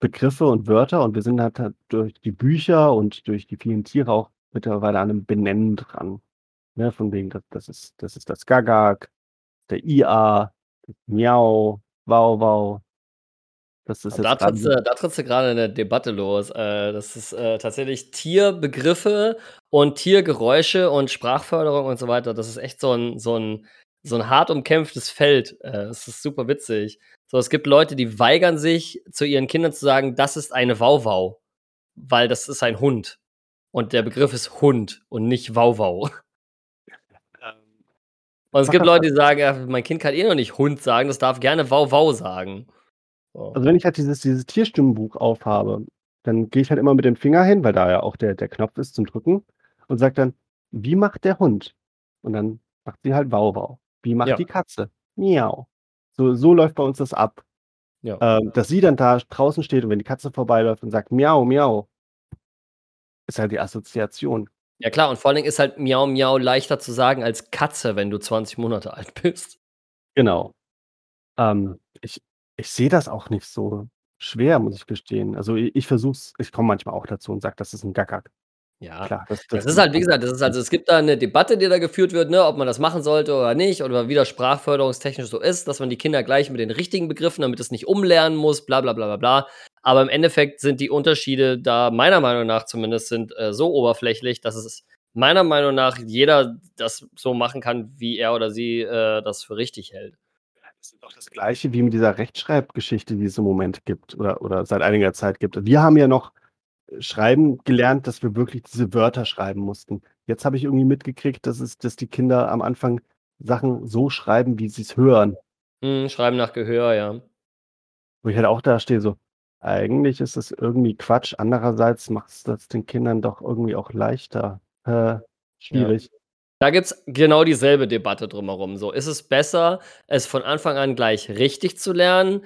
Speaker 4: Begriffe und Wörter und wir sind halt halt durch die Bücher und durch die vielen Tiere auch mittlerweile an 'nem Benennen dran, ne? Von wegen, das das ist das ist das Gagak, der IA, Miau, Wauwau. Das ist
Speaker 3: da trittst du da trittst du grade 'ne Debatte los. Äh, das ist, äh, tatsächlich Tierbegriffe und Tiergeräusche und Sprachförderung und so weiter. Das ist echt so 'n so 'n so 'n hart umkämpftes Feld. Äh, es ist super witzig. So, es gibt Leute, die weigern sich, zu ihren Kindern zu sagen: „Das ist eine Wauwau“, weil das ist ein Hund. Und der Begriff ist Hund und nicht Wauwau.
Speaker 4: Ähm,
Speaker 3: Und es gibt Leute, die sagen: „Ja, mein Kind kann eh noch nicht Hund sagen, das darf gerne Wauwau sagen.“ So.
Speaker 4: Also wenn ich halt dieses, dieses Tierstimmenbuch aufhabe, dann gehe ich halt immer mit dem Finger hin, weil da ja auch der, der Knopf ist zum Drücken und sage dann, wie macht der Hund? Und dann macht sie halt Wow. Wie macht
Speaker 3: Ja.
Speaker 4: die Katze? Miau. So, so läuft bei uns das ab.
Speaker 3: Ja.
Speaker 4: Ähm, dass sie dann da draußen steht und wenn die Katze vorbeiläuft und sagt Miau, Miau, ist halt die Assoziation.
Speaker 3: Ja klar, und vor allen Dingen ist halt Miau Miau leichter zu sagen als Katze, wenn du 20 Monate alt bist.
Speaker 4: Genau. Ähm, ich ich sehe das auch nicht so schwer, muss ich gestehen. Also, i ich versuche es ich komme manchmal auch dazu und sage, das ist 'n Gagak.
Speaker 3: Ja.
Speaker 4: Klar, das
Speaker 3: Das ist halt, wie gesagt, das ist also, es gibt da 'ne Debatte, die da geführt wird, ne, ob man das machen sollte oder nicht oder wie das sprachförderungstechnisch so ist, dass man die Kinder gleich mit den richtigen Begriffen, damit es nicht umlernen muss, bla bla bla bla bla. Aber im Endeffekt sind die Unterschiede da meiner Meinung nach zumindest sind, äh, so oberflächlich, dass es meiner Meinung nach jeder das so machen kann, wie er oder sie, äh, das für richtig hält.
Speaker 4: Das ist doch das Gleiche wie mit dieser Rechtschreibgeschichte, die es im Moment gibt oder oder seit einiger Zeit gibt. Wir haben ja noch, schreiben gelernt, dass wir wirklich diese Wörter schreiben mussten. Jetzt habe ich irgendwie mitgekriegt, dass es dass die Kinder am Anfang Sachen so schreiben, wie sie's hören.
Speaker 3: Mhm, schreiben nach Gehör, ja.
Speaker 4: Wo ich halt auch da stehe so: „Eigentlich ist das irgendwie Quatsch. Andererseits macht's das den Kindern doch irgendwie auch leichter.“ Äh,
Speaker 3: Ja.
Speaker 4: schwierig.
Speaker 3: Da gibt's genau dieselbe Debatte drumherum. So, ist es besser, es von Anfang an gleich richtig zu lernen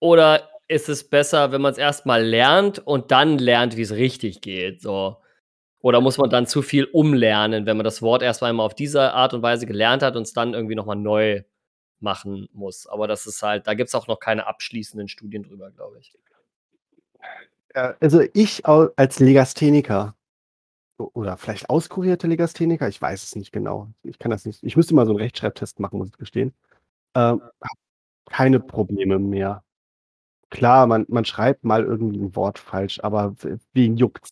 Speaker 3: oder ist es besser, wenn man's erst mal lernt und dann lernt, wie's richtig geht, so? Oder muss man dann zu viel umlernen, wenn man das Wort erst einmal auf diese Art und Weise gelernt hat und es dann irgendwie noch mal neu machen muss? Aber das ist halt da gibt's auch noch keine abschließenden Studien drüber, glaube ich.
Speaker 4: Äh, also, ich als Legastheniker oder vielleicht auskurierter Legastheniker, ich weiß es nicht genau. Ich kann das nicht ich müsste mal so 'n Rechtschreibtest machen, muss ich gestehen. Ähm, keine Probleme mehr. Klar, man man schreibt mal irgendwie 'n Wort falsch, aber wen juckt's?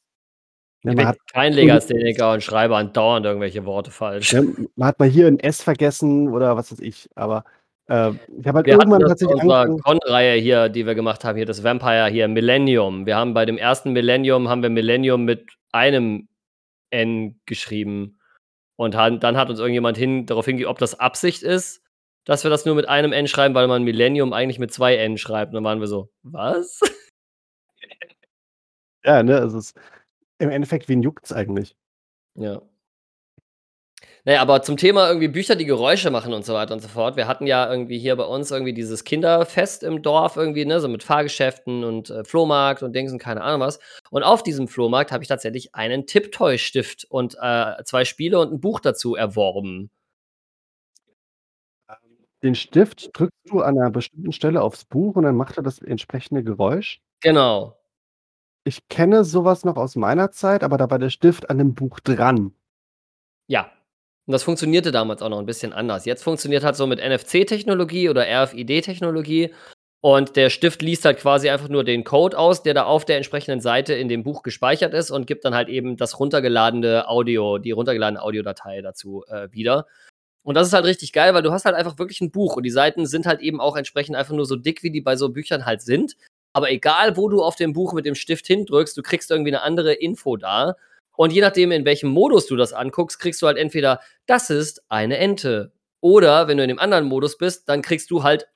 Speaker 4: Ne,
Speaker 3: Ich
Speaker 4: man hat
Speaker 3: kein Legastheniker und schreibe andauernd irgendwelche Worte falsch.
Speaker 4: ne, man hat mal hier 'n S vergessen oder was weiß ich, aber, äh, ich habe halt
Speaker 3: Wir hatten
Speaker 4: irgendwann
Speaker 3: das
Speaker 4: tatsächlich
Speaker 3: unserer
Speaker 4: angefangen
Speaker 3: Con-Reihe hier, die wir gemacht haben, hier das Vampire hier, Millennium. Wir haben bei dem ersten Millennium haben wir Millennium mit einem N geschrieben und dann hat uns irgendjemand hin darauf hinge ob das Absicht ist, dass wir das nur mit einem N schreiben, weil man Millennium eigentlich mit 2 N schreibt. Und dann waren wir so: „Was?“
Speaker 4: Ja, ne, also es im Endeffekt, wen juckt's eigentlich?
Speaker 3: Ja. Na ja, aber zum Thema irgendwie Bücher, die Geräusche machen und so weiter und so fort. Wir hatten ja irgendwie hier bei uns irgendwie dieses Kinderfest im Dorf irgendwie, ne, so mit Fahrgeschäften und, äh, Flohmarkt und Dings und keine Ahnung was. Und auf diesem Flohmarkt habe ich tatsächlich einen Tiptoy-Stift und, äh, 2 Spiele und 'n Buch dazu erworben.
Speaker 4: Den Stift drückst du an 'ner bestimmten Stelle aufs Buch und dann macht er das entsprechende Geräusch?
Speaker 3: Genau.
Speaker 4: Ich kenne so was noch aus meiner Zeit, aber da war der Stift an dem Buch dran.
Speaker 3: Ja. Und das funktionierte damals auch noch 'n bisschen anders. Jetzt funktioniert halt so mit NFC-Technologie oder RFID-Technologie und der Stift liest halt quasi einfach nur den Code aus, der da auf der entsprechenden Seite in dem Buch gespeichert ist und gibt dann halt eben das runtergeladene Audio die runtergeladene Audiodatei dazu, äh, wieder. Und das ist halt richtig geil, weil du hast halt einfach wirklich 'n Buch und die Seiten sind halt eben auch entsprechend einfach nur so dick, wie die bei so Büchern halt sind. Aber egal, wo du auf dem Buch mit dem Stift hindrückst, du kriegst irgendwie 'ne andere Info da. Und je nachdem, in welchem Modus du das anguckst, kriegst du halt entweder: „Das ist eine Ente.“ Oder wenn du in dem anderen Modus bist, dann kriegst du halt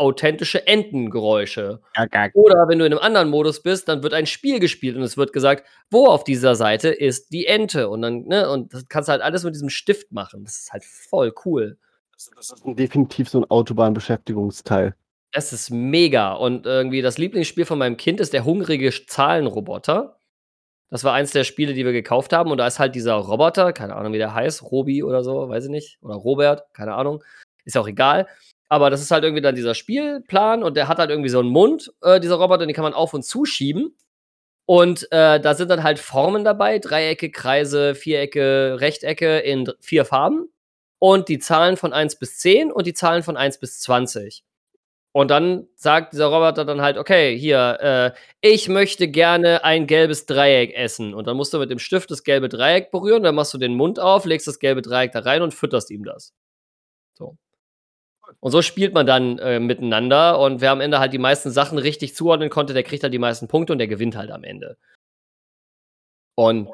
Speaker 3: authentische Entengeräusche.
Speaker 4: Gagak.
Speaker 3: Oder wenn du in 'nem anderen Modus bist, dann wird ein Spiel gespielt und es wird gesagt: „Wo auf dieser Seite ist die Ente?“ Und dann ne, und das kannst du halt alles mit diesem Stift machen. Das ist halt voll cool.
Speaker 4: Das das ist definitiv so 'n Autobahnbeschäftigungsteil.
Speaker 3: Es ist mega und irgendwie das Lieblingsspiel von meinem Kind ist der hungrige Zahlenroboter. Das war eins der Spiele, die wir gekauft haben und da ist halt dieser Roboter, keine Ahnung, wie der heißt, Robi oder so, weiß ich nicht, oder Robert, keine Ahnung, ist ja auch egal. Aber das ist halt irgendwie dann dieser Spielplan und der hat halt irgendwie so 'n Mund, äh, dieser Roboter, den kann man auf und zuschieben. Und, äh, da sind dann halt Formen dabei, Dreiecke, Kreise, Vierecke, Rechtecke in 4 Farben und die Zahlen von 1 bis 10 und die Zahlen von 1 bis 20. Und dann sagt dieser Roboter dann halt: „Okay, hier, äh, ich möchte gerne ein gelbes Dreieck essen.“ Und dann musst du mit dem Stift das gelbe Dreieck berühren, dann machst du den Mund auf, legst das gelbe Dreieck da rein und fütterst ihm das. So. Und so spielt man dann, äh, miteinander und wer am Ende halt die meisten Sachen richtig zuordnen konnte, der kriegt halt die meisten Punkte und der gewinnt halt am Ende. Und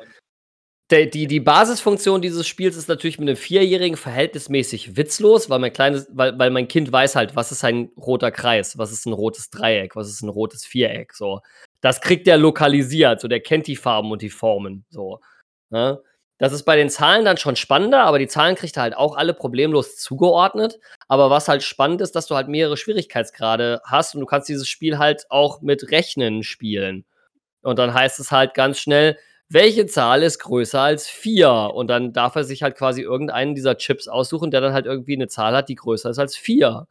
Speaker 3: der, die, die Basisfunktion dieses Spiels ist natürlich mit einem Vierjährigen verhältnismäßig witzlos, weil mein kleines, weil, weil mein Kind weiß halt, was ist ein roter Kreis, was ist ein rotes Dreieck, was ist ein rotes Viereck. So. Das kriegt der lokalisiert, so der kennt die Farben und die Formen. So. Ne? Das ist bei den Zahlen dann schon spannender, aber die Zahlen kriegt er halt auch alle problemlos zugeordnet. Aber was halt spannend ist, dass du halt mehrere Schwierigkeitsgrade hast und du kannst dieses Spiel halt auch mit Rechnen spielen. Und dann heißt es halt ganz schnell, welche Zahl ist größer als 4? Und dann darf er sich halt quasi irgendeinen dieser Chips aussuchen, der dann halt irgendwie eine Zahl hat, die größer ist als 4.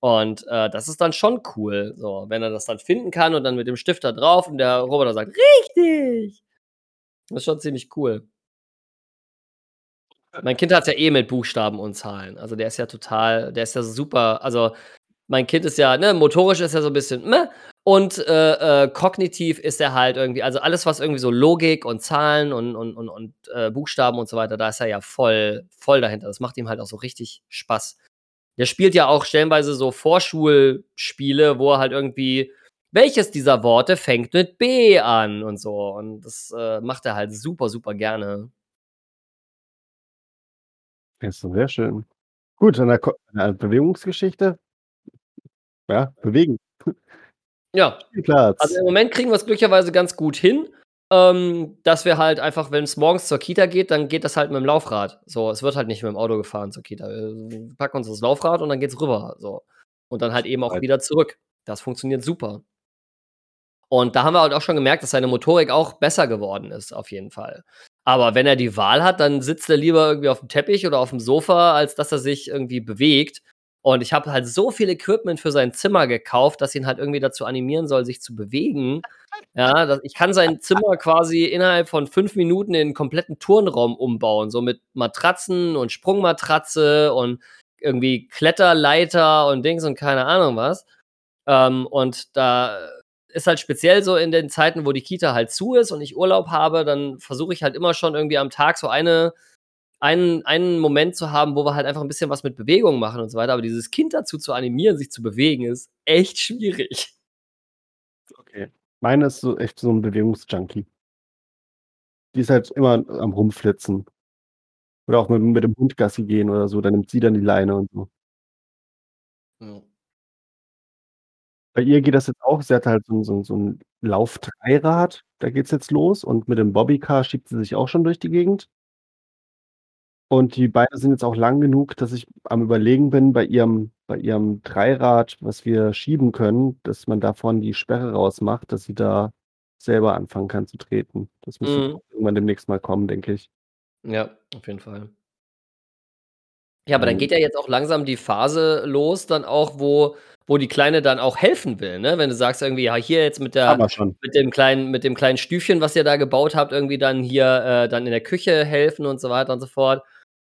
Speaker 3: Und äh, das ist dann schon cool, so, wenn er das dann finden kann und dann mit dem Stift da drauf und der Roboter sagt, richtig! Das ist schon ziemlich cool. Mein Kind hat ja eh mit Buchstaben und Zahlen. Also der ist ja total, der ist ja super. Also mein Kind ist ja, ne, motorisch ist ja so ein bisschen, meh, und äh, äh, kognitiv ist er halt irgendwie, also alles, was irgendwie so Logik und Zahlen und, und, und, und äh, Buchstaben und so weiter, da ist er ja voll, voll dahinter. Das macht ihm halt auch so richtig Spaß. Der spielt ja auch stellenweise so Vorschulspiele, wo er halt irgendwie, welches dieser Worte fängt mit B an und so. Und das äh, macht er halt super, super gerne.
Speaker 4: Doch sehr schön. Gut, an der, Ko an der Bewegungsgeschichte. Ja, bewegen.
Speaker 3: Ja.
Speaker 4: Spielplatz.
Speaker 3: Also im Moment kriegen wir es glücklicherweise ganz gut hin, ähm, dass wir halt einfach, wenn es morgens zur Kita geht, dann geht das halt mit dem Laufrad. So, es wird halt nicht mit dem Auto gefahren zur Kita. Wir packen uns das Laufrad und dann geht's rüber. So. Und dann halt eben auch wieder zurück. Das funktioniert super. Und da haben wir halt auch schon gemerkt, dass seine Motorik auch besser geworden ist, auf jeden Fall. Aber wenn er die Wahl hat, dann sitzt er lieber irgendwie auf dem Teppich oder auf dem Sofa, als dass er sich irgendwie bewegt. Und ich habe halt so viel Equipment für sein Zimmer gekauft, dass ihn halt irgendwie dazu animieren soll, sich zu bewegen. Ja, ich kann sein Zimmer quasi innerhalb von fünf Minuten in einen kompletten Turnraum umbauen, so mit Matratzen und Sprungmatratze und irgendwie Kletterleiter und Dings und keine Ahnung was. Ähm, und da ist halt speziell so in den Zeiten, wo die Kita halt zu ist und ich Urlaub habe, dann versuche ich halt immer schon irgendwie am Tag so eine einen, einen Moment zu haben, wo wir halt einfach ein bisschen was mit Bewegung machen und so weiter. Aber dieses Kind dazu zu animieren, sich zu bewegen, ist echt schwierig.
Speaker 4: Okay. Meine ist so echt so ein Bewegungsjunkie. Die ist halt immer am Rumflitzen. Oder auch mit, mit dem Hund Gassi gehen oder so, dann nimmt sie dann die Leine und so.
Speaker 3: Ja.
Speaker 4: Bei ihr geht das jetzt auch. Sie hat halt so so so 'n Laufdreirad, da geht's jetzt los und mit dem Bobbycar schiebt sie sich auch schon durch die Gegend. Und die Beine sind jetzt auch lang genug, dass ich am Überlegen bin, bei ihrem bei ihrem Dreirad, was wir schieben können, dass man davon die Sperre rausmacht, dass sie da selber anfangen kann zu treten. Das müsste
Speaker 3: Mhm.
Speaker 4: irgendwann demnächst mal kommen, denke ich.
Speaker 3: Ja, auf jeden Fall. Ja, aber dann
Speaker 4: Ähm
Speaker 3: geht ja jetzt auch langsam die Phase los, dann auch, wo wo die Kleine dann auch helfen will, ne? Wenn du sagst irgendwie: „Ja, hier jetzt mit der mit dem kleinen mit dem kleinen Stüfchen, was ihr da gebaut habt, irgendwie dann hier, äh, dann in der Küche helfen“ und so weiter und so fort.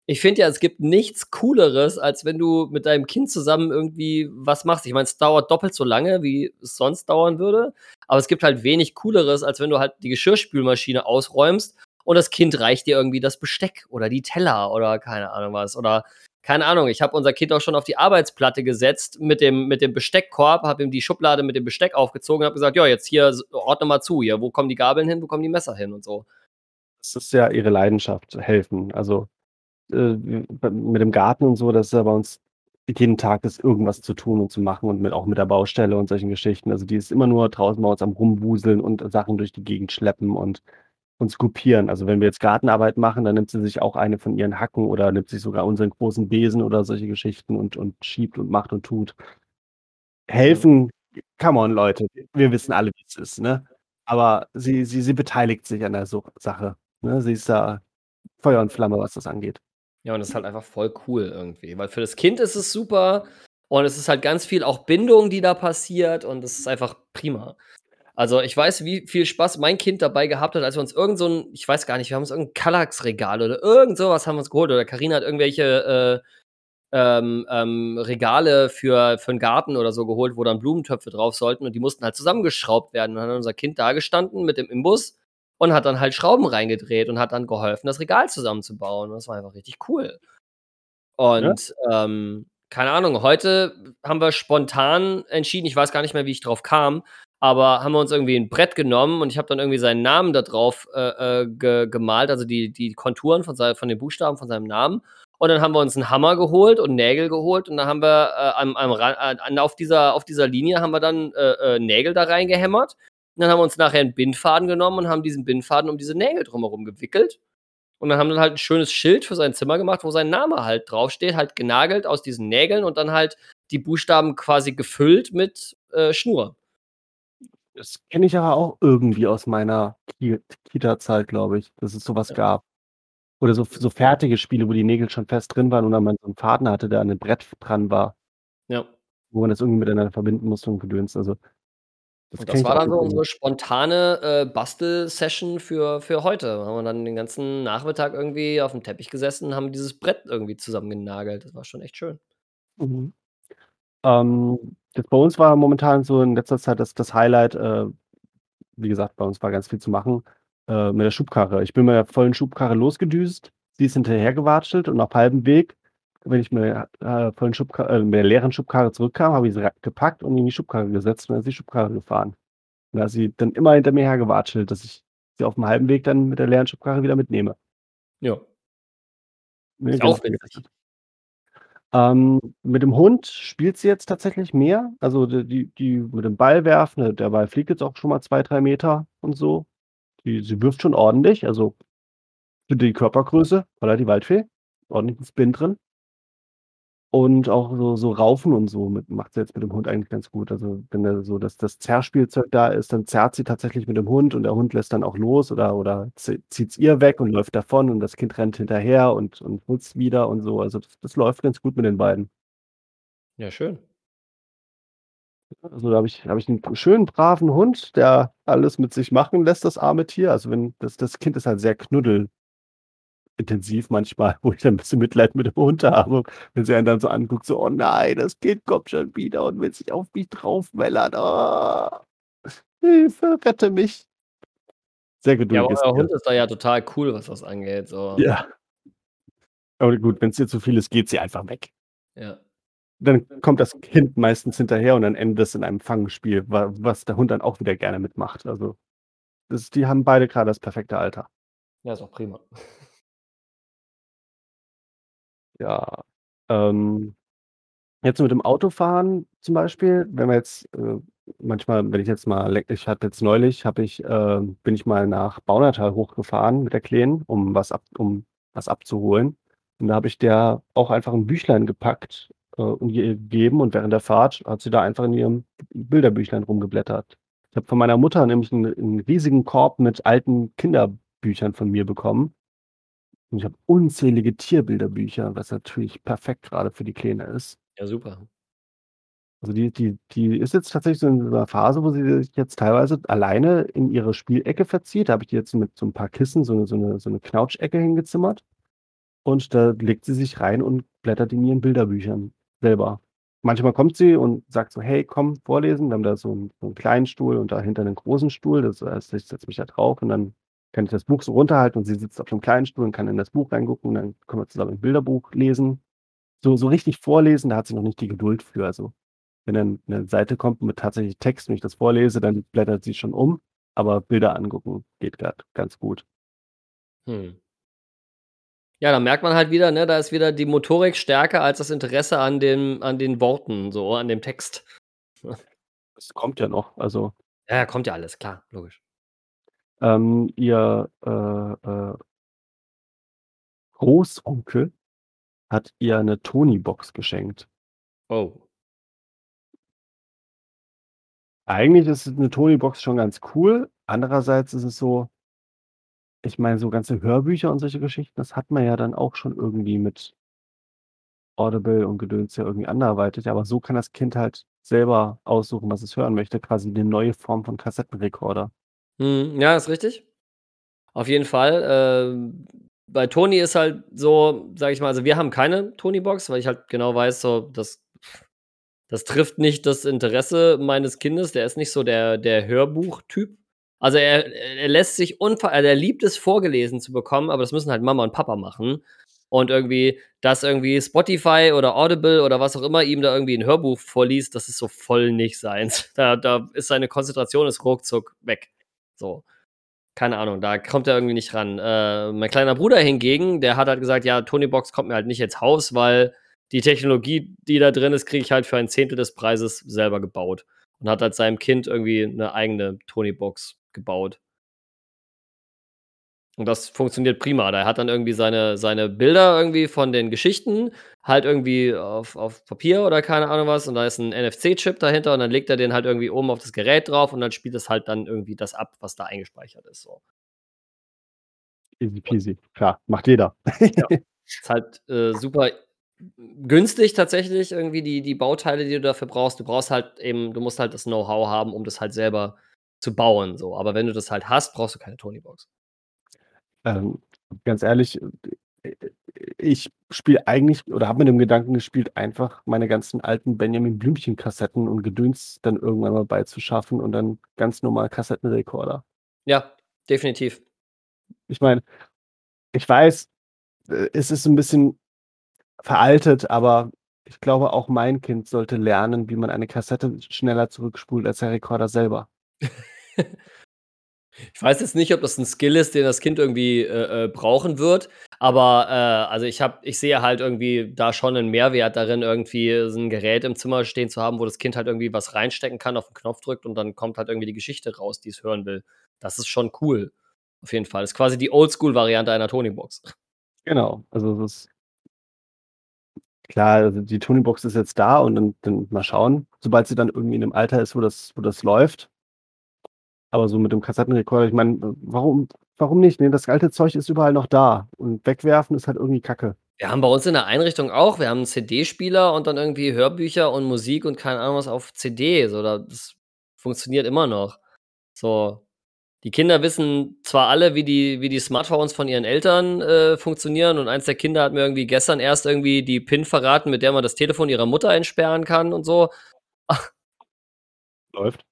Speaker 3: Ich finde ja, es gibt nichts Cooleres, als wenn du mit deinem Kind zusammen irgendwie was machst. Ich meine, es dauert doppelt so lange, wie es sonst dauern würde, aber es gibt halt wenig Cooleres, als wenn du halt die Geschirrspülmaschine ausräumst und das Kind reicht dir irgendwie das Besteck oder die Teller oder keine Ahnung was. Oder keine Ahnung, ich habe unser Kind auch schon auf die Arbeitsplatte gesetzt mit dem, mit dem Besteckkorb, habe ihm die Schublade mit dem Besteck aufgezogen und habe gesagt, ja, jetzt hier ordne mal zu, hier, wo kommen die Gabeln hin, wo kommen die Messer hin und so.
Speaker 4: Das ist ja ihre Leidenschaft, helfen. Also, äh, mit dem Garten und so, das ist ja bei uns jeden Tag ist irgendwas zu tun und zu machen und mit auch mit der Baustelle und solchen Geschichten. Also, die ist immer nur draußen bei uns am Rumwuseln und Sachen durch die Gegend schleppen und und skulpieren. Also, wenn wir jetzt Gartenarbeit machen, dann nimmt sie sich auch eine von ihren Hacken oder nimmt sich sogar unseren großen Besen oder solche Geschichten und und schiebt und macht und tut. Helfen, come on, Leute, wir wissen alle, wie es ist, ne? Aber sie sie sie beteiligt sich an der so Sache, ne? Sie ist da Feuer und Flamme, was das angeht.
Speaker 3: Ja, und das ist halt einfach voll cool irgendwie, weil für das Kind ist es super und es ist halt ganz viel auch Bindung, die da passiert und das ist einfach prima. Also, ich weiß, wie viel Spaß mein Kind dabei gehabt hat, als wir uns irgend so 'n ich weiß gar nicht, wir haben uns irgend 'n Kallax-Regal oder irgend so was haben wir uns geholt oder Carina hat irgendwelche, äh, ähm, ähm, Regale für für 'n Garten oder so geholt, wo dann Blumentöpfe drauf sollten und die mussten halt zusammengeschraubt werden. Und dann hat unser Kind dagestanden mit dem Imbus und hat dann halt Schrauben reingedreht und hat dann geholfen, das Regal zusammenzubauen. Und das war einfach richtig cool.
Speaker 4: Ja.
Speaker 3: Und, ähm, keine Ahnung, heute haben wir spontan entschieden ich weiß gar nicht mehr, wie ich drauf kam, aber haben wir uns irgendwie ein Brett genommen und ich habe dann irgendwie seinen Namen da drauf äh, äh, ge gemalt, also die, die Konturen von, von den Buchstaben von seinem Namen. Und dann haben wir uns einen Hammer geholt und Nägel geholt und dann haben wir äh, am, am, an, auf, dieser, auf dieser Linie haben wir dann äh, äh, Nägel da reingehämmert. Und dann haben wir uns nachher einen Bindfaden genommen und haben diesen Bindfaden um diese Nägel drumherum gewickelt. Und dann haben wir halt ein schönes Schild für sein Zimmer gemacht, wo sein Name halt draufsteht, halt genagelt aus diesen Nägeln und dann halt die Buchstaben quasi gefüllt mit äh, Schnur.
Speaker 4: Das kenne ich aber auch irgendwie aus meiner Kita-Zeit, glaube ich, dass es sowas
Speaker 3: Ja.
Speaker 4: gab. Oder so so fertige Spiele, wo die Nägel schon fest drin waren und dann man so 'n Faden hatte, der an 'nem Brett dran war.
Speaker 3: Ja.
Speaker 4: Wo man das irgendwie miteinander verbinden musste und Gedöns. Also, das
Speaker 3: das war dann so unsere spontane, äh, Bastel-Session für für heute. Da haben wir dann den ganzen Nachmittag irgendwie aufm Teppich gesessen und haben dieses Brett irgendwie zusammen genagelt. Das war schon echt schön.
Speaker 4: Mhm. Ähm, jetzt bei uns war momentan so in letzter Zeit das das Highlight, äh wie gesagt, bei uns war ganz viel zu machen, äh, mit der Schubkarre. Ich bin mit der vollen Schubkarre losgedüst, sie ist hinterhergewatschelt und auf halbem Weg, wenn ich mit der, äh, vollen Schubka äh, mit der leeren Schubkarre zurückkam, habe ich sie gepackt und in die Schubkarre gesetzt und dann ist die Schubkarre gefahren. Und da ist sie dann immer hinter mir hergewatschelt, dass ich sie aufm halben Weg dann mit der leeren Schubkarre wieder mitnehme.
Speaker 3: Ja. Ist
Speaker 4: ganz
Speaker 3: auch witzig.
Speaker 4: Ähm, mit dem Hund spielt sie jetzt tatsächlich mehr. Also, d die die mit dem Ball werfen, der Ball fliegt jetzt auch schon mal 2, 3 Meter und so. Die sie wirft schon ordentlich, also für die Körpergröße voller die Waldfee, ordentlichen Spin drin. Und auch so so Raufen und so macht sie jetzt mit dem Hund eigentlich ganz gut. Also, wenn da so das das Zerrspielzeug da ist, dann zerrt sie tatsächlich mit dem Hund und der Hund lässt dann auch los oder oder zi zieht's ihr weg und läuft davon und das Kind rennt hinterher und und holt's wieder und so. Also, das das läuft ganz gut mit den beiden.
Speaker 3: Ja, schön.
Speaker 4: Also, da habe ich habe ich 'n schönen braven Hund, der alles mit sich machen lässt, das arme Tier. Also, wenn das das Kind ist halt sehr knuddelintensiv manchmal, wo ich dann 'n bisschen Mitleid mit dem Hund habe, wenn sie einen dann so anguckt, so: „Oh nein, das Kind kommt schon wieder und will sich auf mich draufwellern. Ah, Hilfe, rette mich.“ Sehr
Speaker 3: Ja, aber euer. Hund ist da ja total cool, was das angeht, so.
Speaker 4: Ja. Aber gut, wenn's ihr zu viel ist, geht sie einfach weg.
Speaker 3: Ja.
Speaker 4: Dann kommt das Kind meistens hinterher und dann endet das in einem Fangspiel, wa was der Hund dann auch wieder gerne mitmacht. Also, das die haben beide grade das perfekte Alter.
Speaker 3: Ja, ist auch prima.
Speaker 4: Ja, ähm, jetzt mit dem Autofahren zum Beispiel, wenn wir jetzt, äh manchmal, wenn ich jetzt mal ich hatte jetzt neulich habe ich äh, bin ich mal nach Baunatal hochgefahren mit der Kleinen, um was ab um was abzuholen. Und da habe ich der auch einfach 'n Büchlein gepackt, äh, und ihr gegeben und während der Fahrt hat sie da einfach in ihrem Bilderbüchlein rumgeblättert. Ich habe von meiner Mutter nämlich 'n 'n riesigen Korb mit alten Kinderbüchern von mir bekommen. Und ich habe unzählige Tierbilderbücher, was natürlich perfekt grade für die Kleine ist.
Speaker 3: Ja, super.
Speaker 4: Also, die die die ist jetzt tatsächlich so in so 'ner Phase, wo sie sich jetzt teilweise alleine in ihre Spielecke verzieht. Da habe ich die jetzt mit so 'n paar Kissen so 'ne so 'ne so 'ne Knautschecke hingezimmert. Und da legt sie sich rein und blättert in ihren Bilderbüchern selber. Manchmal kommt sie und sagt so: „Hey, komm, vorlesen.“ Wir haben da so 'n so 'n kleinen Stuhl und dahinter 'nen großen Stuhl. Das heißt, ich setze mich da drauf und dann kann ich das Buch so runterhalten und sie sitzt auf dem kleinen Stuhl und kann in das Buch reingucken und dann können wir zusammen 'n Bilderbuch lesen. So so richtig vorlesen, da hat sie noch nicht die Geduld für. Also, wenn dann 'ne Seite kommt mit tatsächlich Text und ich das vorlese, dann blättert sie schon um, aber Bilder angucken geht grad ganz gut.
Speaker 3: Mhm. Ja, da merkt man halt wieder, ne, da ist wieder die Motorik stärker als das Interesse an den an den Worten, so an dem Text.
Speaker 4: Das kommt ja noch, also
Speaker 3: ja, kommt ja alles, klar, logisch.
Speaker 4: Ähm, ihr, äh, äh Großonkel hat ihr 'ne Tonybox geschenkt.
Speaker 3: Oh.
Speaker 4: Eigentlich ist 'ne Tonybox schon ganz cool. Andererseits ist es so ich meine, so ganze Hörbücher und solche Geschichten, das hat man ja dann auch schon irgendwie mit Audible und Gedöns ja irgendwie anderweitig, aber so kann das Kind halt selber aussuchen, was es hören möchte, quasi 'ne neue Form von Kassettenrekorder.
Speaker 3: Mhm, ja, ist richtig. Auf jeden Fall. Ähm, bei Tony ist halt so, sage ich mal also, wir haben keine Tonybox, weil ich halt genau weiß, so, das das trifft nicht das Interesse meines Kindes. Der ist nicht so der der Hörbuchtyp. Also, er er lässt sich unver also, er liebt es, vorgelesen zu bekommen, aber das müssen halt Mama und Papa machen. und irgendwie, dass irgendwie Spotify oder Audible oder was auch immer ihm da irgendwie ein Hörbuch vorliest, das ist so voll nicht seins. Da, da ist seine Konzentration ist ruckzuck weg. So. Keine Ahnung, da kommt er irgendwie nicht ran. Äh, mein kleiner Bruder hingegen, der hat halt gesagt, ja, Tonybox kommt mir halt nicht ins Haus, weil die Technologie, die da drin ist, kriege ich halt für ein Zehntel des Preises selber gebaut. Und hat halt seinem Kind irgendwie eine eigene Tonybox gebaut. Und das funktioniert prima. Der hat dann irgendwie seine, seine Bilder irgendwie von den Geschichten halt irgendwie auf, auf Papier oder keine Ahnung was. Und da ist ein NFC-Chip dahinter und dann legt er den halt irgendwie oben auf das Gerät drauf und dann spielt es halt dann irgendwie das ab, was da eingespeichert ist. So.
Speaker 4: Easy peasy. Klar, macht jeder.
Speaker 3: Ja. ist halt äh, super günstig tatsächlich irgendwie die, die Bauteile, die du dafür brauchst. Du brauchst halt eben, du musst halt das Know-how haben, um das halt selber zu bauen. So. Aber wenn du das halt hast, brauchst du keine Tonybox.
Speaker 4: Ähm, ganz ehrlich, äh, ich spiele eigentlich oder habe mit dem Gedanken gespielt, einfach meine ganzen alten Benjamin Blümchen-Kassetten und Gedöns dann irgendwann mal beizuschaffen und dann ganz normal Kassettenrekorder.
Speaker 3: Ja, definitiv.
Speaker 4: Ich meine, ich weiß, äh, es ist ein bisschen veraltet, aber ich glaube, auch mein Kind sollte lernen, wie man eine Kassette schneller zurückspult als der Rekorder selber.
Speaker 3: Ich weiß jetzt nicht, ob das ein Skill ist, den das Kind irgendwie äh, äh, brauchen wird, aber äh, also ich habe, ich sehe halt irgendwie da schon einen Mehrwert darin, irgendwie so ein Gerät im Zimmer stehen zu haben, wo das Kind halt irgendwie was reinstecken kann, auf den Knopf drückt und dann kommt halt irgendwie die Geschichte raus, die es hören will. Das ist schon cool. Auf jeden Fall. Das ist quasi die Oldschool-Variante einer Tonybox.
Speaker 4: Genau. Also das ist klar, also die Tonybox ist jetzt da und dann, dann mal schauen, sobald sie dann irgendwie in einem Alter ist, wo das, wo das läuft, aber so mit dem Kassettenrekorder, ich meine, warum, warum nicht? Ne, das alte Zeug ist überall noch da. Und wegwerfen ist halt irgendwie Kacke.
Speaker 3: Wir haben bei uns in der Einrichtung auch, wir haben einen CD-Spieler und dann irgendwie Hörbücher und Musik und keine Ahnung was auf CD. So, das funktioniert immer noch. So. Die Kinder wissen zwar alle, wie die, wie die Smartphones von ihren Eltern äh, funktionieren, und eins der Kinder hat mir irgendwie gestern erst irgendwie die PIN verraten, mit der man das Telefon ihrer Mutter entsperren kann und so.
Speaker 4: Läuft.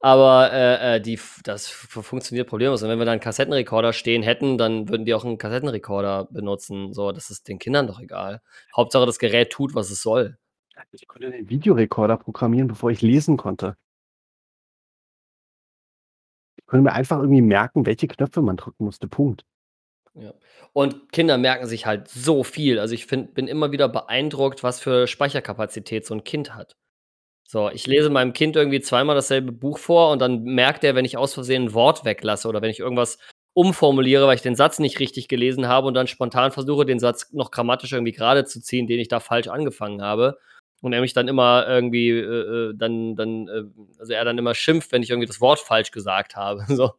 Speaker 3: Aber äh, äh, die, das funktioniert problemlos. Und wenn wir da einen Kassettenrekorder stehen hätten, dann würden die auch einen Kassettenrekorder benutzen. So, das ist den Kindern doch egal. Hauptsache, das Gerät tut, was es soll.
Speaker 4: Ich konnte den Videorekorder programmieren, bevor ich lesen konnte. Ich konnte mir einfach irgendwie merken, welche Knöpfe man drücken musste. Punkt.
Speaker 3: Ja. Und Kinder merken sich halt so viel. Also ich find, bin immer wieder beeindruckt, was für Speicherkapazität so ein Kind hat. So, ich lese meinem Kind irgendwie zweimal dasselbe Buch vor und dann merkt er, wenn ich aus Versehen ein Wort weglasse oder wenn ich irgendwas umformuliere, weil ich den Satz nicht richtig gelesen habe und dann spontan versuche, den Satz noch grammatisch irgendwie gerade zu ziehen, den ich da falsch angefangen habe. Und er mich dann immer irgendwie, äh, äh dann, dann, äh, also er dann immer schimpft, wenn ich irgendwie das Wort falsch gesagt habe. So.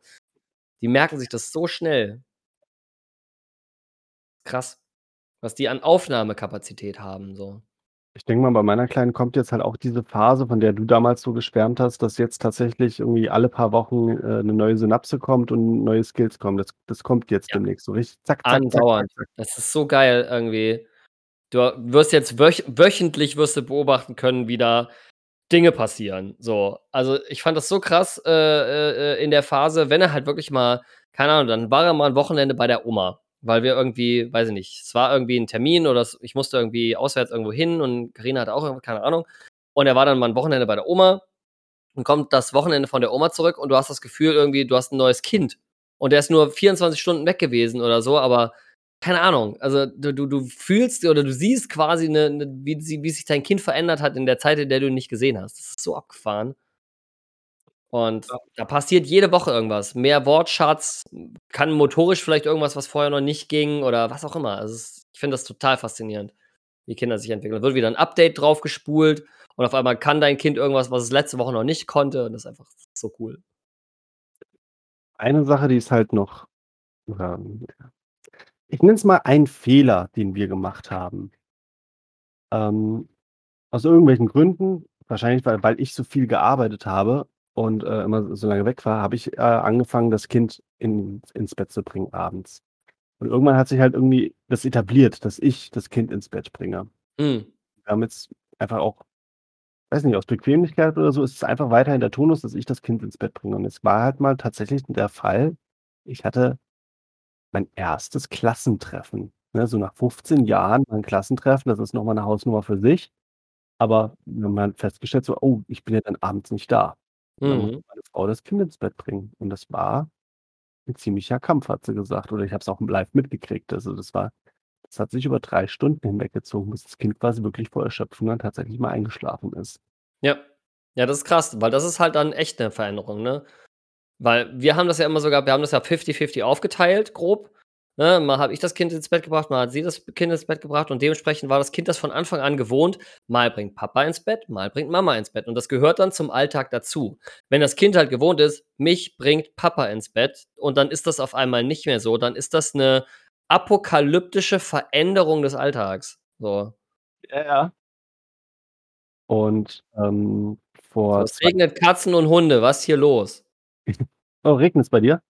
Speaker 3: Die merken sich das so schnell. Krass. Was die an Aufnahmekapazität haben, so.
Speaker 4: Ich denke mal, bei meiner Kleinen kommt jetzt halt auch diese Phase, von der du damals so geschwärmt hast, dass jetzt tatsächlich irgendwie alle paar Wochen äh, 'ne neue Synapse kommt und neue Skills kommen. Das das kommt jetzt
Speaker 3: Ja.
Speaker 4: demnächst so richtig zack, zack, zack,
Speaker 3: Andauernd.
Speaker 4: zack, zack.
Speaker 3: Das ist so geil irgendwie. Du wirst jetzt wöch wöchentlich wirst du beobachten können, wie da Dinge passieren, so. Also, ich fand das so krass, äh, äh, äh in der Phase, wenn er halt wirklich mal keine Ahnung, dann war er mal 'n Wochenende bei der Oma weil wir irgendwie, weiß ich nicht, es war irgendwie ein Termin oder ich musste irgendwie auswärts irgendwo hin und Karina hatte auch keine Ahnung. Und er war dann mal ein Wochenende bei der Oma und kommt das Wochenende von der Oma zurück und du hast das Gefühl irgendwie, du hast ein neues Kind. Und der ist nur 24 Stunden weg gewesen oder so, aber keine Ahnung. Also du, du, du fühlst oder du siehst quasi, ne, ne, wie, wie sich dein Kind verändert hat in der Zeit, in der du ihn nicht gesehen hast. Das ist so abgefahren. Und ja. da passiert jede Woche irgendwas. Mehr Wortschatz, kann motorisch vielleicht irgendwas, was vorher noch nicht ging oder was auch immer. Also ist, ich finde das total faszinierend, wie Kinder sich entwickeln. Da wird wieder ein Update drauf gespult und auf einmal kann dein Kind irgendwas, was es letzte Woche noch nicht konnte. Und das ist einfach so cool.
Speaker 4: Eine Sache, die ist halt noch, ich nenne es mal einen Fehler, den wir gemacht haben. Ähm, aus irgendwelchen Gründen, wahrscheinlich weil, weil ich so viel gearbeitet habe, und äh, immer so lange weg war, habe ich äh, angefangen, das Kind in, ins Bett zu bringen abends. Und irgendwann hat sich halt irgendwie das etabliert, dass ich das Kind ins Bett bringe. Mhm. Wir haben jetzt einfach auch, weiß nicht, aus Bequemlichkeit oder so, ist es einfach weiterhin der Tonus, dass ich das Kind ins Bett bringe. Und es war halt mal tatsächlich der Fall, ich hatte mein erstes Klassentreffen. ne, so nach 15 Jahren mal 'n Klassentreffen, das ist noch mal 'ne Hausnummer für sich. Aber wir haben halt festgestellt so: „Oh, ich bin ja dann abends nicht da.“ Und dann musste
Speaker 3: Mhm.
Speaker 4: meine Frau das Kind ins Bett bringen. Und das war 'n ziemlicher Kampf, hat sie gesagt. Oder ich habe es auch live mitgekriegt. Also, das war das hat sich über 3 Stunden hinweggezogen, bis das Kind quasi wirklich vor Erschöpfung dann tatsächlich mal eingeschlafen ist.
Speaker 3: Ja. Ja, das ist krass, weil das ist halt dann echt 'ne Veränderung, ne? Weil wir haben das ja immer so gehabt wir haben das ja fifty-fifty aufgeteilt grob, ne? Mal habe ich das Kind ins Bett gebracht, mal hat sie das Kind ins Bett gebracht und dementsprechend war das Kind das von Anfang an gewohnt, mal bringt Papa ins Bett, mal bringt Mama ins Bett und das gehört dann zum Alltag dazu. Wenn das Kind halt gewohnt ist, mich bringt Papa ins Bett und dann ist das auf einmal nicht mehr so, dann ist das 'ne apokalyptische Veränderung des Alltags, so.
Speaker 4: Ja, ja. Und, ähm,
Speaker 3: So,
Speaker 4: vor
Speaker 3: es
Speaker 4: 2
Speaker 3: regnet Katzen und Hunde. Was ist hier los?
Speaker 4: Oh, regnet's bei dir?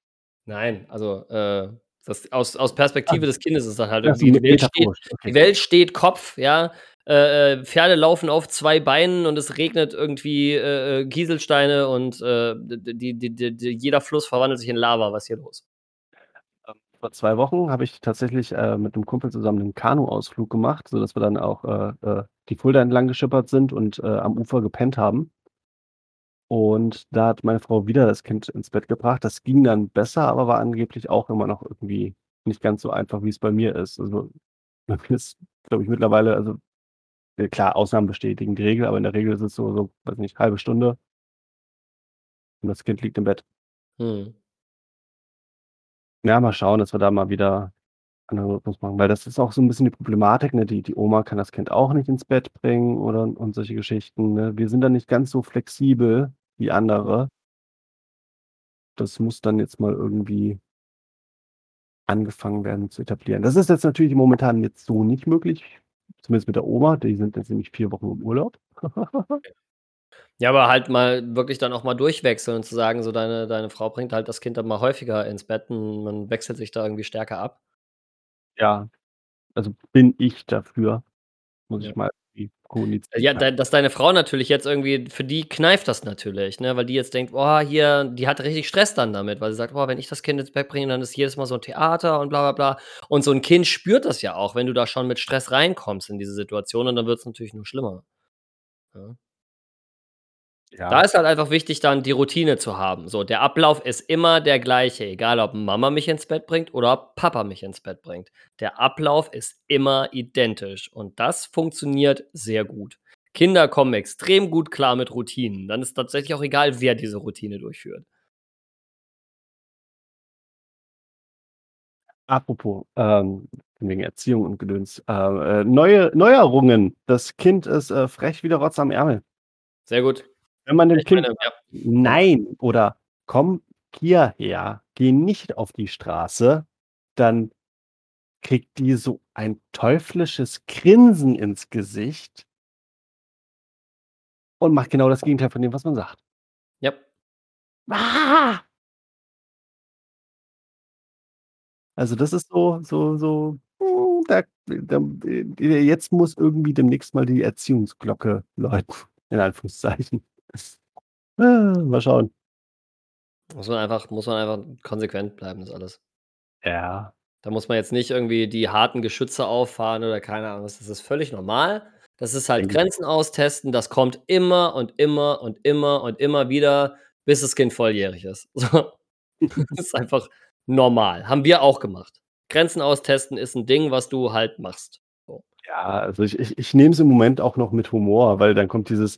Speaker 3: Nein, also, äh, das aus aus
Speaker 4: Ah.
Speaker 3: Perspektive des Kindes ist dann halt
Speaker 4: so,
Speaker 3: irgendwie die Welt steht
Speaker 4: okay.
Speaker 3: die Welt steht Kopf, ja. Äh, äh, Pferde laufen auf 2 Beinen und es regnet irgendwie, äh, äh, Kieselsteine und, äh, die die die jeder Fluss verwandelt sich in Lava. Was ist hier los?
Speaker 4: Ähm, vor 2 Wochen habe ich tatsächlich, äh, mit 'nem Kumpel zusammen 'nen Kanuausflug gemacht, sodass wir dann auch, äh, äh, die Fulda entlang geschippert sind und, äh, am Ufer gepennt haben. Und da hat meine Frau wieder das Kind ins Bett gebracht. Das ging dann besser, aber war angeblich auch immer noch irgendwie nicht ganz so einfach, wie's bei mir ist. Also, bei mir ist, glaube ich, mittlerweile also, klar, Ausnahmen bestätigen die Regel, aber in der Regel ist es so so, weiß nicht, 1/2 Stunde und das Kind liegt im Bett.
Speaker 3: Mhm.
Speaker 4: Ja, mal schauen, dass wir da mal wieder anderen Rhythmus machen, weil das ist auch so 'n bisschen die Problematik, ne? Die die Oma kann das Kind auch nicht ins Bett bringen oder und solche Geschichten, ne? Wir sind da nicht ganz so flexibel wie andere. Das muss dann jetzt mal irgendwie angefangen werden zu etablieren. Das ist jetzt natürlich momentan jetzt so nicht möglich, zumindest mit der Oma, die sind jetzt nämlich 4 Wochen im Urlaub.
Speaker 3: Ja, aber halt mal wirklich dann auch mal durchwechseln und zu sagen, so deine deine Frau bringt halt das Kind dann mal häufiger ins Bett und man wechselt sich da irgendwie stärker ab.
Speaker 4: Ja, also, bin ich dafür, muss
Speaker 3: Ja.
Speaker 4: ich mal kommunizieren,
Speaker 3: Ja, dei dass deine Frau natürlich jetzt irgendwie für die kneift das natürlich, ne, weil die jetzt denkt: „Oh, hier“ die hat richtig Stress dann damit, weil sie sagt: „Oh, wenn ich das Kind ins Bett bringe, dann ist jedes Mal so 'n Theater und bla bla bla.“ Und so 'n Kind spürt das ja auch, wenn du da schon mit Stress reinkommst in diese Situation und dann wird's natürlich nur schlimmer. Ja. Da
Speaker 4: Ja.
Speaker 3: ist halt einfach wichtig, dann die Routine zu haben. So, der Ablauf ist immer der gleiche, egal ob Mama mich ins Bett bringt oder ob Papa mich ins Bett bringt. Der Ablauf ist immer identisch und das funktioniert sehr gut. Kinder kommen extrem gut klar mit Routinen. Dann ist tatsächlich auch egal, wer diese Routine durchführt.
Speaker 4: Apropos, ähm, wegen Erziehung und Gedöns, äh, äh, neue Neuerungen. Das Kind ist, äh, frech wie der Rotz am Ärmel.
Speaker 3: Sehr gut.
Speaker 4: Wenn man dem
Speaker 3: Ich
Speaker 4: Kind
Speaker 3: meine, ja.
Speaker 4: sagt: „Nein“ oder „Komm hierher, geh nicht auf die Straße“, dann kriegt die so ein teuflisches Grinsen ins Gesicht und macht genau das Gegenteil von dem, was man sagt.
Speaker 3: Jap.
Speaker 4: Ah! Also, das ist so so so, hm, da da jetzt muss irgendwie demnächst mal die Erziehungsglocke läuten, in Anführungszeichen. Mal schauen.
Speaker 3: Muss man einfach muss man einfach konsequent bleiben, ist alles.
Speaker 4: Ja.
Speaker 3: Da muss man jetzt nicht irgendwie die harten Geschütze auffahren oder keine Ahnung. Das ist völlig normal. Das ist halt. Grenzen austesten. Das kommt immer und immer und immer und immer wieder, bis das Kind volljährig ist. So. Ist einfach normal. Haben wir auch gemacht. Grenzen austesten ist 'n Ding, was du halt machst. So.
Speaker 4: Ja, also, ich ich ich nehme es im Moment auch noch mit Humor, weil dann kommt dieses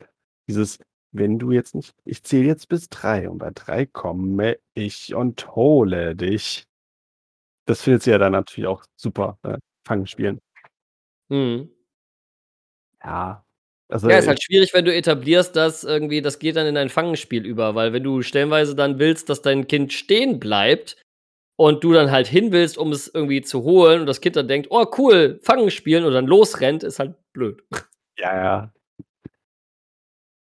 Speaker 4: dieses: „Wenn du jetzt nicht ich zähle jetzt bis 3 und bei 3 komme ich und hole dich.“ Das findet sie ja dann natürlich auch super, äh, Fangen Spielen.
Speaker 3: Mhm.
Speaker 4: Ja, also,
Speaker 3: Ja, ist halt schwierig, wenn du etablierst, dass irgendwie das geht dann in ein Fangenspiel über, weil wenn du stellenweise dann willst, dass dein Kind stehen bleibt und du dann halt hin willst, um es irgendwie zu holen und das Kind dann denkt: „Oh cool, Fangen spielen“ und dann losrennt, ist halt blöd.
Speaker 4: Ja, ja.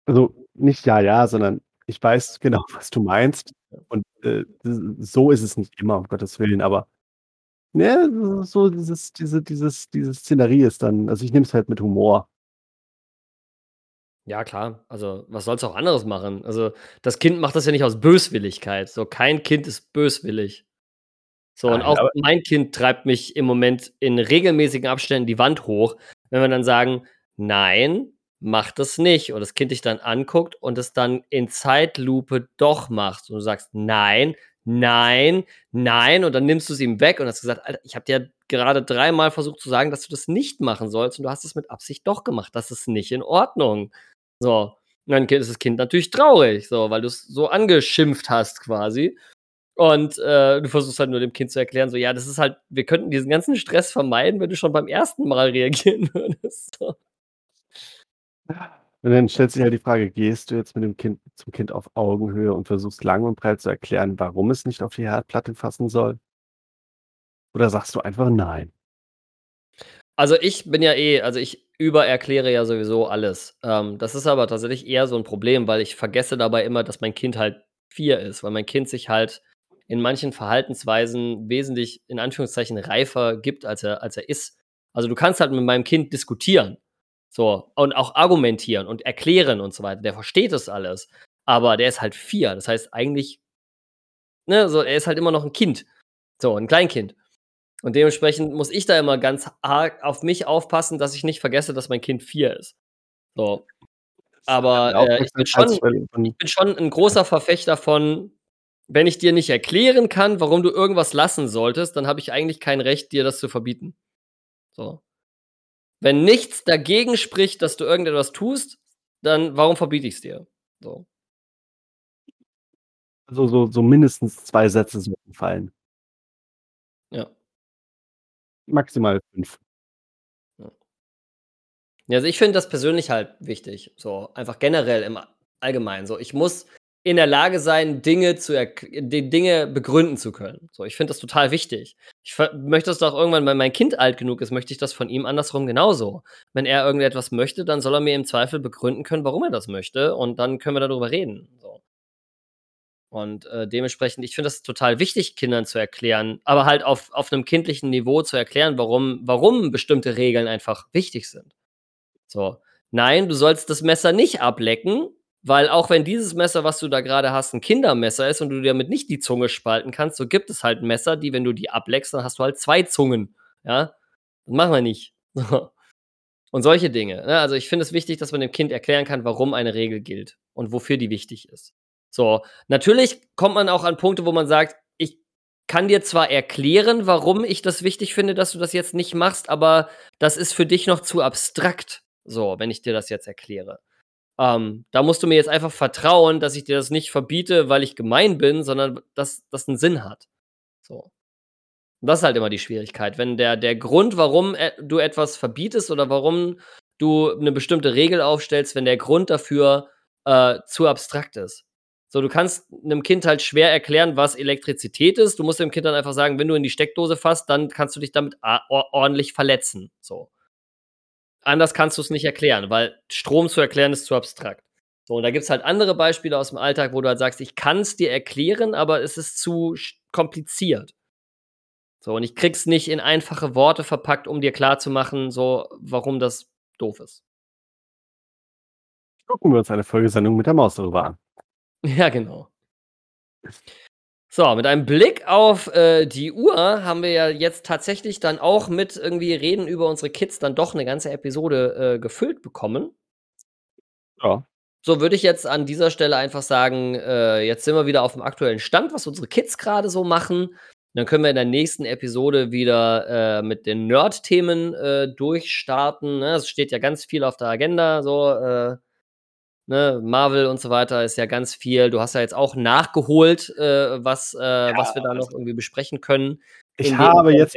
Speaker 4: Also, nicht ja, ja, sondern ich weiß genau, was du meinst und, äh, so ist es nicht immer, um Gottes Willen, aber, ne, so dieses diese dieses diese Szenerie ist dann also, ich nehme es halt mit Humor.
Speaker 3: Ja klar, also, was soll's auch anderes machen? Also, das Kind macht das ja nicht aus Böswilligkeit. So, kein Kind ist böswillig. So, und
Speaker 4: Nein,
Speaker 3: auch
Speaker 4: aber-
Speaker 3: mein Kind treibt mich im Moment in regelmäßigen Abständen die Wand hoch, wenn wir dann sagen, nein, mach das nicht. Und das Kind dich dann anguckt und es dann in Zeitlupe doch macht. Und du sagst, nein, nein, nein. Und dann nimmst du es ihm weg und hast gesagt, Alter, ich habe dir gerade dreimal versucht zu sagen, dass du das nicht machen sollst. Und du hast es mit Absicht doch gemacht. Das ist nicht in Ordnung. So. Und dann ist das Kind natürlich traurig, so, weil du es so angeschimpft hast quasi. Und äh, du versuchst halt nur dem Kind zu erklären, so, ja, das ist halt, wir könnten diesen ganzen Stress vermeiden, wenn du schon beim ersten Mal reagieren würdest.
Speaker 4: Und dann stellt sich halt die Frage, gehst du jetzt mit dem Kind zum Kind auf Augenhöhe und versuchst lang und breit zu erklären, warum es nicht auf die Herdplatte fassen soll? Oder sagst du einfach nein?
Speaker 3: Also ich bin ja eh, also ich übererkläre ja sowieso alles. Ähm, das ist aber tatsächlich eher so ein Problem, weil ich vergesse dabei immer, dass mein Kind halt vier ist, weil mein Kind sich halt in manchen Verhaltensweisen wesentlich in Anführungszeichen reifer gibt, als er, als er ist. Also du kannst halt mit meinem Kind diskutieren. So, und auch argumentieren und erklären und so weiter. Der versteht das alles. Aber der ist halt vier. Das heißt eigentlich, ne, so, er ist halt immer noch ein Kind. So, ein Kleinkind. Und dementsprechend muss ich da immer ganz arg auf mich aufpassen, dass ich nicht vergesse, dass mein Kind vier ist. So. Aber äh, ich bin schon, ich bin schon ein großer Verfechter von, wenn ich dir nicht erklären kann, warum du irgendwas lassen solltest, dann habe ich eigentlich kein Recht, dir das zu verbieten. So. Wenn nichts dagegen spricht, dass du irgendetwas tust, dann warum verbiete ich es dir? So.
Speaker 4: Also so, so mindestens zwei Sätze sollten fallen.
Speaker 3: Ja.
Speaker 4: Maximal fünf.
Speaker 3: Ja, also ich finde das persönlich halt wichtig. So, einfach generell im Allgemeinen. So, ich muss in der Lage sein, Dinge zu die Dinge begründen zu können. So, ich finde das total wichtig. Ich möchte das doch irgendwann, wenn mein Kind alt genug ist, möchte ich das von ihm andersrum genauso. Wenn er irgendetwas möchte, dann soll er mir im Zweifel begründen können, warum er das möchte, und dann können wir darüber reden. So. Und äh, dementsprechend, ich finde das total wichtig, Kindern zu erklären, aber halt auf, auf einem kindlichen Niveau zu erklären, warum, warum bestimmte Regeln einfach wichtig sind. So, nein, du sollst das Messer nicht ablecken, weil auch wenn dieses Messer, was du da gerade hast, ein Kindermesser ist und du damit nicht die Zunge spalten kannst, so gibt es halt Messer, die, wenn du die ableckst, dann hast du halt zwei Zungen. Ja, das machen wir nicht. Und solche Dinge. Ne? Also ich finde es wichtig, dass man dem Kind erklären kann, warum eine Regel gilt und wofür die wichtig ist. So, natürlich kommt man auch an Punkte, wo man sagt, ich kann dir zwar erklären, warum ich das wichtig finde, dass du das jetzt nicht machst, aber das ist für dich noch zu abstrakt. So, wenn ich dir das jetzt erkläre. Ähm, da musst du mir jetzt einfach vertrauen, dass ich dir das nicht verbiete, weil ich gemein bin, sondern dass das einen Sinn hat. So. Und das ist halt immer die Schwierigkeit. Wenn der, der Grund, warum äh, du etwas verbietest oder warum du eine bestimmte Regel aufstellst, wenn der Grund dafür äh, zu abstrakt ist. So, du kannst einem Kind halt schwer erklären, was Elektrizität ist. Du musst dem Kind dann einfach sagen, wenn du in die Steckdose fasst, dann kannst du dich damit ordentlich verletzen. So. Anders kannst du es nicht erklären, weil Strom zu erklären ist zu abstrakt. So, und da gibt es halt andere Beispiele aus dem Alltag, wo du halt sagst, ich kann es dir erklären, aber es ist zu kompliziert. So, und ich krieg's nicht in einfache Worte verpackt, um dir klarzumachen, so, warum das doof ist.
Speaker 4: Gucken wir uns eine Folgesendung mit der Maus darüber an.
Speaker 3: Ja, genau. So, mit einem Blick auf äh, die Uhr haben wir ja jetzt tatsächlich dann auch mit irgendwie Reden über unsere Kids dann doch eine ganze Episode äh, gefüllt bekommen.
Speaker 4: Ja.
Speaker 3: So würde ich jetzt an dieser Stelle einfach sagen, äh, jetzt sind wir wieder auf dem aktuellen Stand, was unsere Kids gerade so machen. Dann können wir in der nächsten Episode wieder äh, mit den Nerd-Themen äh, durchstarten. Ne? Es steht ja ganz viel auf der Agenda, so äh, ne? Marvel und so weiter ist ja ganz viel. Du hast ja jetzt auch nachgeholt, äh, was, äh, was wir da noch irgendwie besprechen können.
Speaker 4: Ich habe jetzt,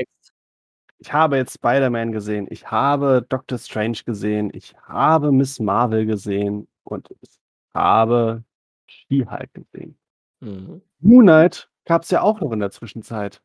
Speaker 4: ich habe jetzt Spider-Man gesehen, ich habe Doctor Strange gesehen, ich habe Miss Marvel gesehen und ich habe She-Hulk gesehen.
Speaker 3: Mhm.
Speaker 4: Moon Knight gab es ja auch noch in der Zwischenzeit.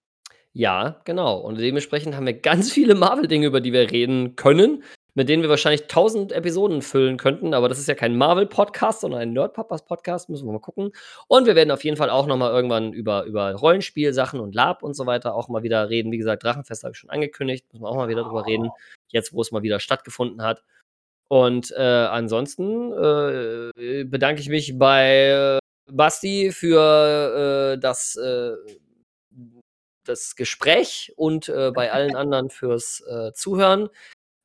Speaker 3: Ja, genau. Und dementsprechend haben wir ganz viele Marvel-Dinge, über die wir reden können, mit denen wir wahrscheinlich tausend Episoden füllen könnten. Aber das ist ja kein Marvel-Podcast, sondern ein Nerd-Papas-Podcast. Müssen wir mal gucken. Und wir werden auf jeden Fall auch noch mal irgendwann über, über Rollenspielsachen und Lab und so weiter auch mal wieder reden. Wie gesagt, Drachenfest habe ich schon angekündigt. Müssen wir auch mal wieder drüber reden. Jetzt, wo es mal wieder stattgefunden hat. Und äh, ansonsten äh, bedanke ich mich bei äh, Basti für äh, das äh, das Gespräch und äh, bei allen anderen fürs Zuhören.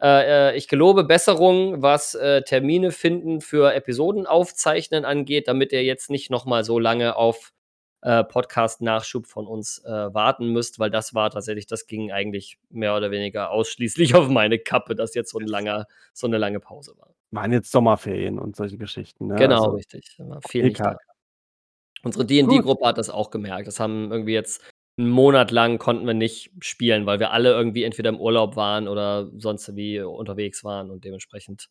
Speaker 3: Äh, äh, ich gelobe Besserung, was äh, Termine finden für Episoden aufzeichnen angeht, damit ihr jetzt nicht noch mal so lange auf äh, Podcast-Nachschub von uns äh, warten müsst, weil das war tatsächlich, das ging eigentlich mehr oder weniger ausschließlich auf meine Kappe, dass jetzt so, ein langer, so eine lange Pause war.
Speaker 4: Waren jetzt Sommerferien und solche Geschichten. Ne?
Speaker 3: Genau,
Speaker 4: Also,
Speaker 3: richtig. Viel nicht da. Unsere D&D-Gruppe hat das auch gemerkt. Das haben irgendwie jetzt einen Monat lang konnten wir nicht spielen, weil wir alle irgendwie entweder im Urlaub waren oder sonst wie unterwegs waren und dementsprechend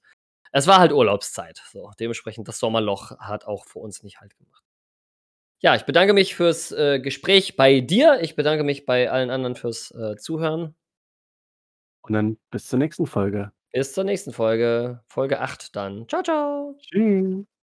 Speaker 3: es war halt Urlaubszeit. So, dementsprechend das Sommerloch hat auch für uns nicht halt gemacht. Ja, ich bedanke mich fürs äh, Gespräch bei dir. Ich bedanke mich bei allen anderen fürs äh, Zuhören.
Speaker 4: Und dann bis zur nächsten Folge.
Speaker 3: Bis zur nächsten Folge, Folge 8 dann. Ciao, ciao.
Speaker 4: Tschüss.
Speaker 5: Tschüss.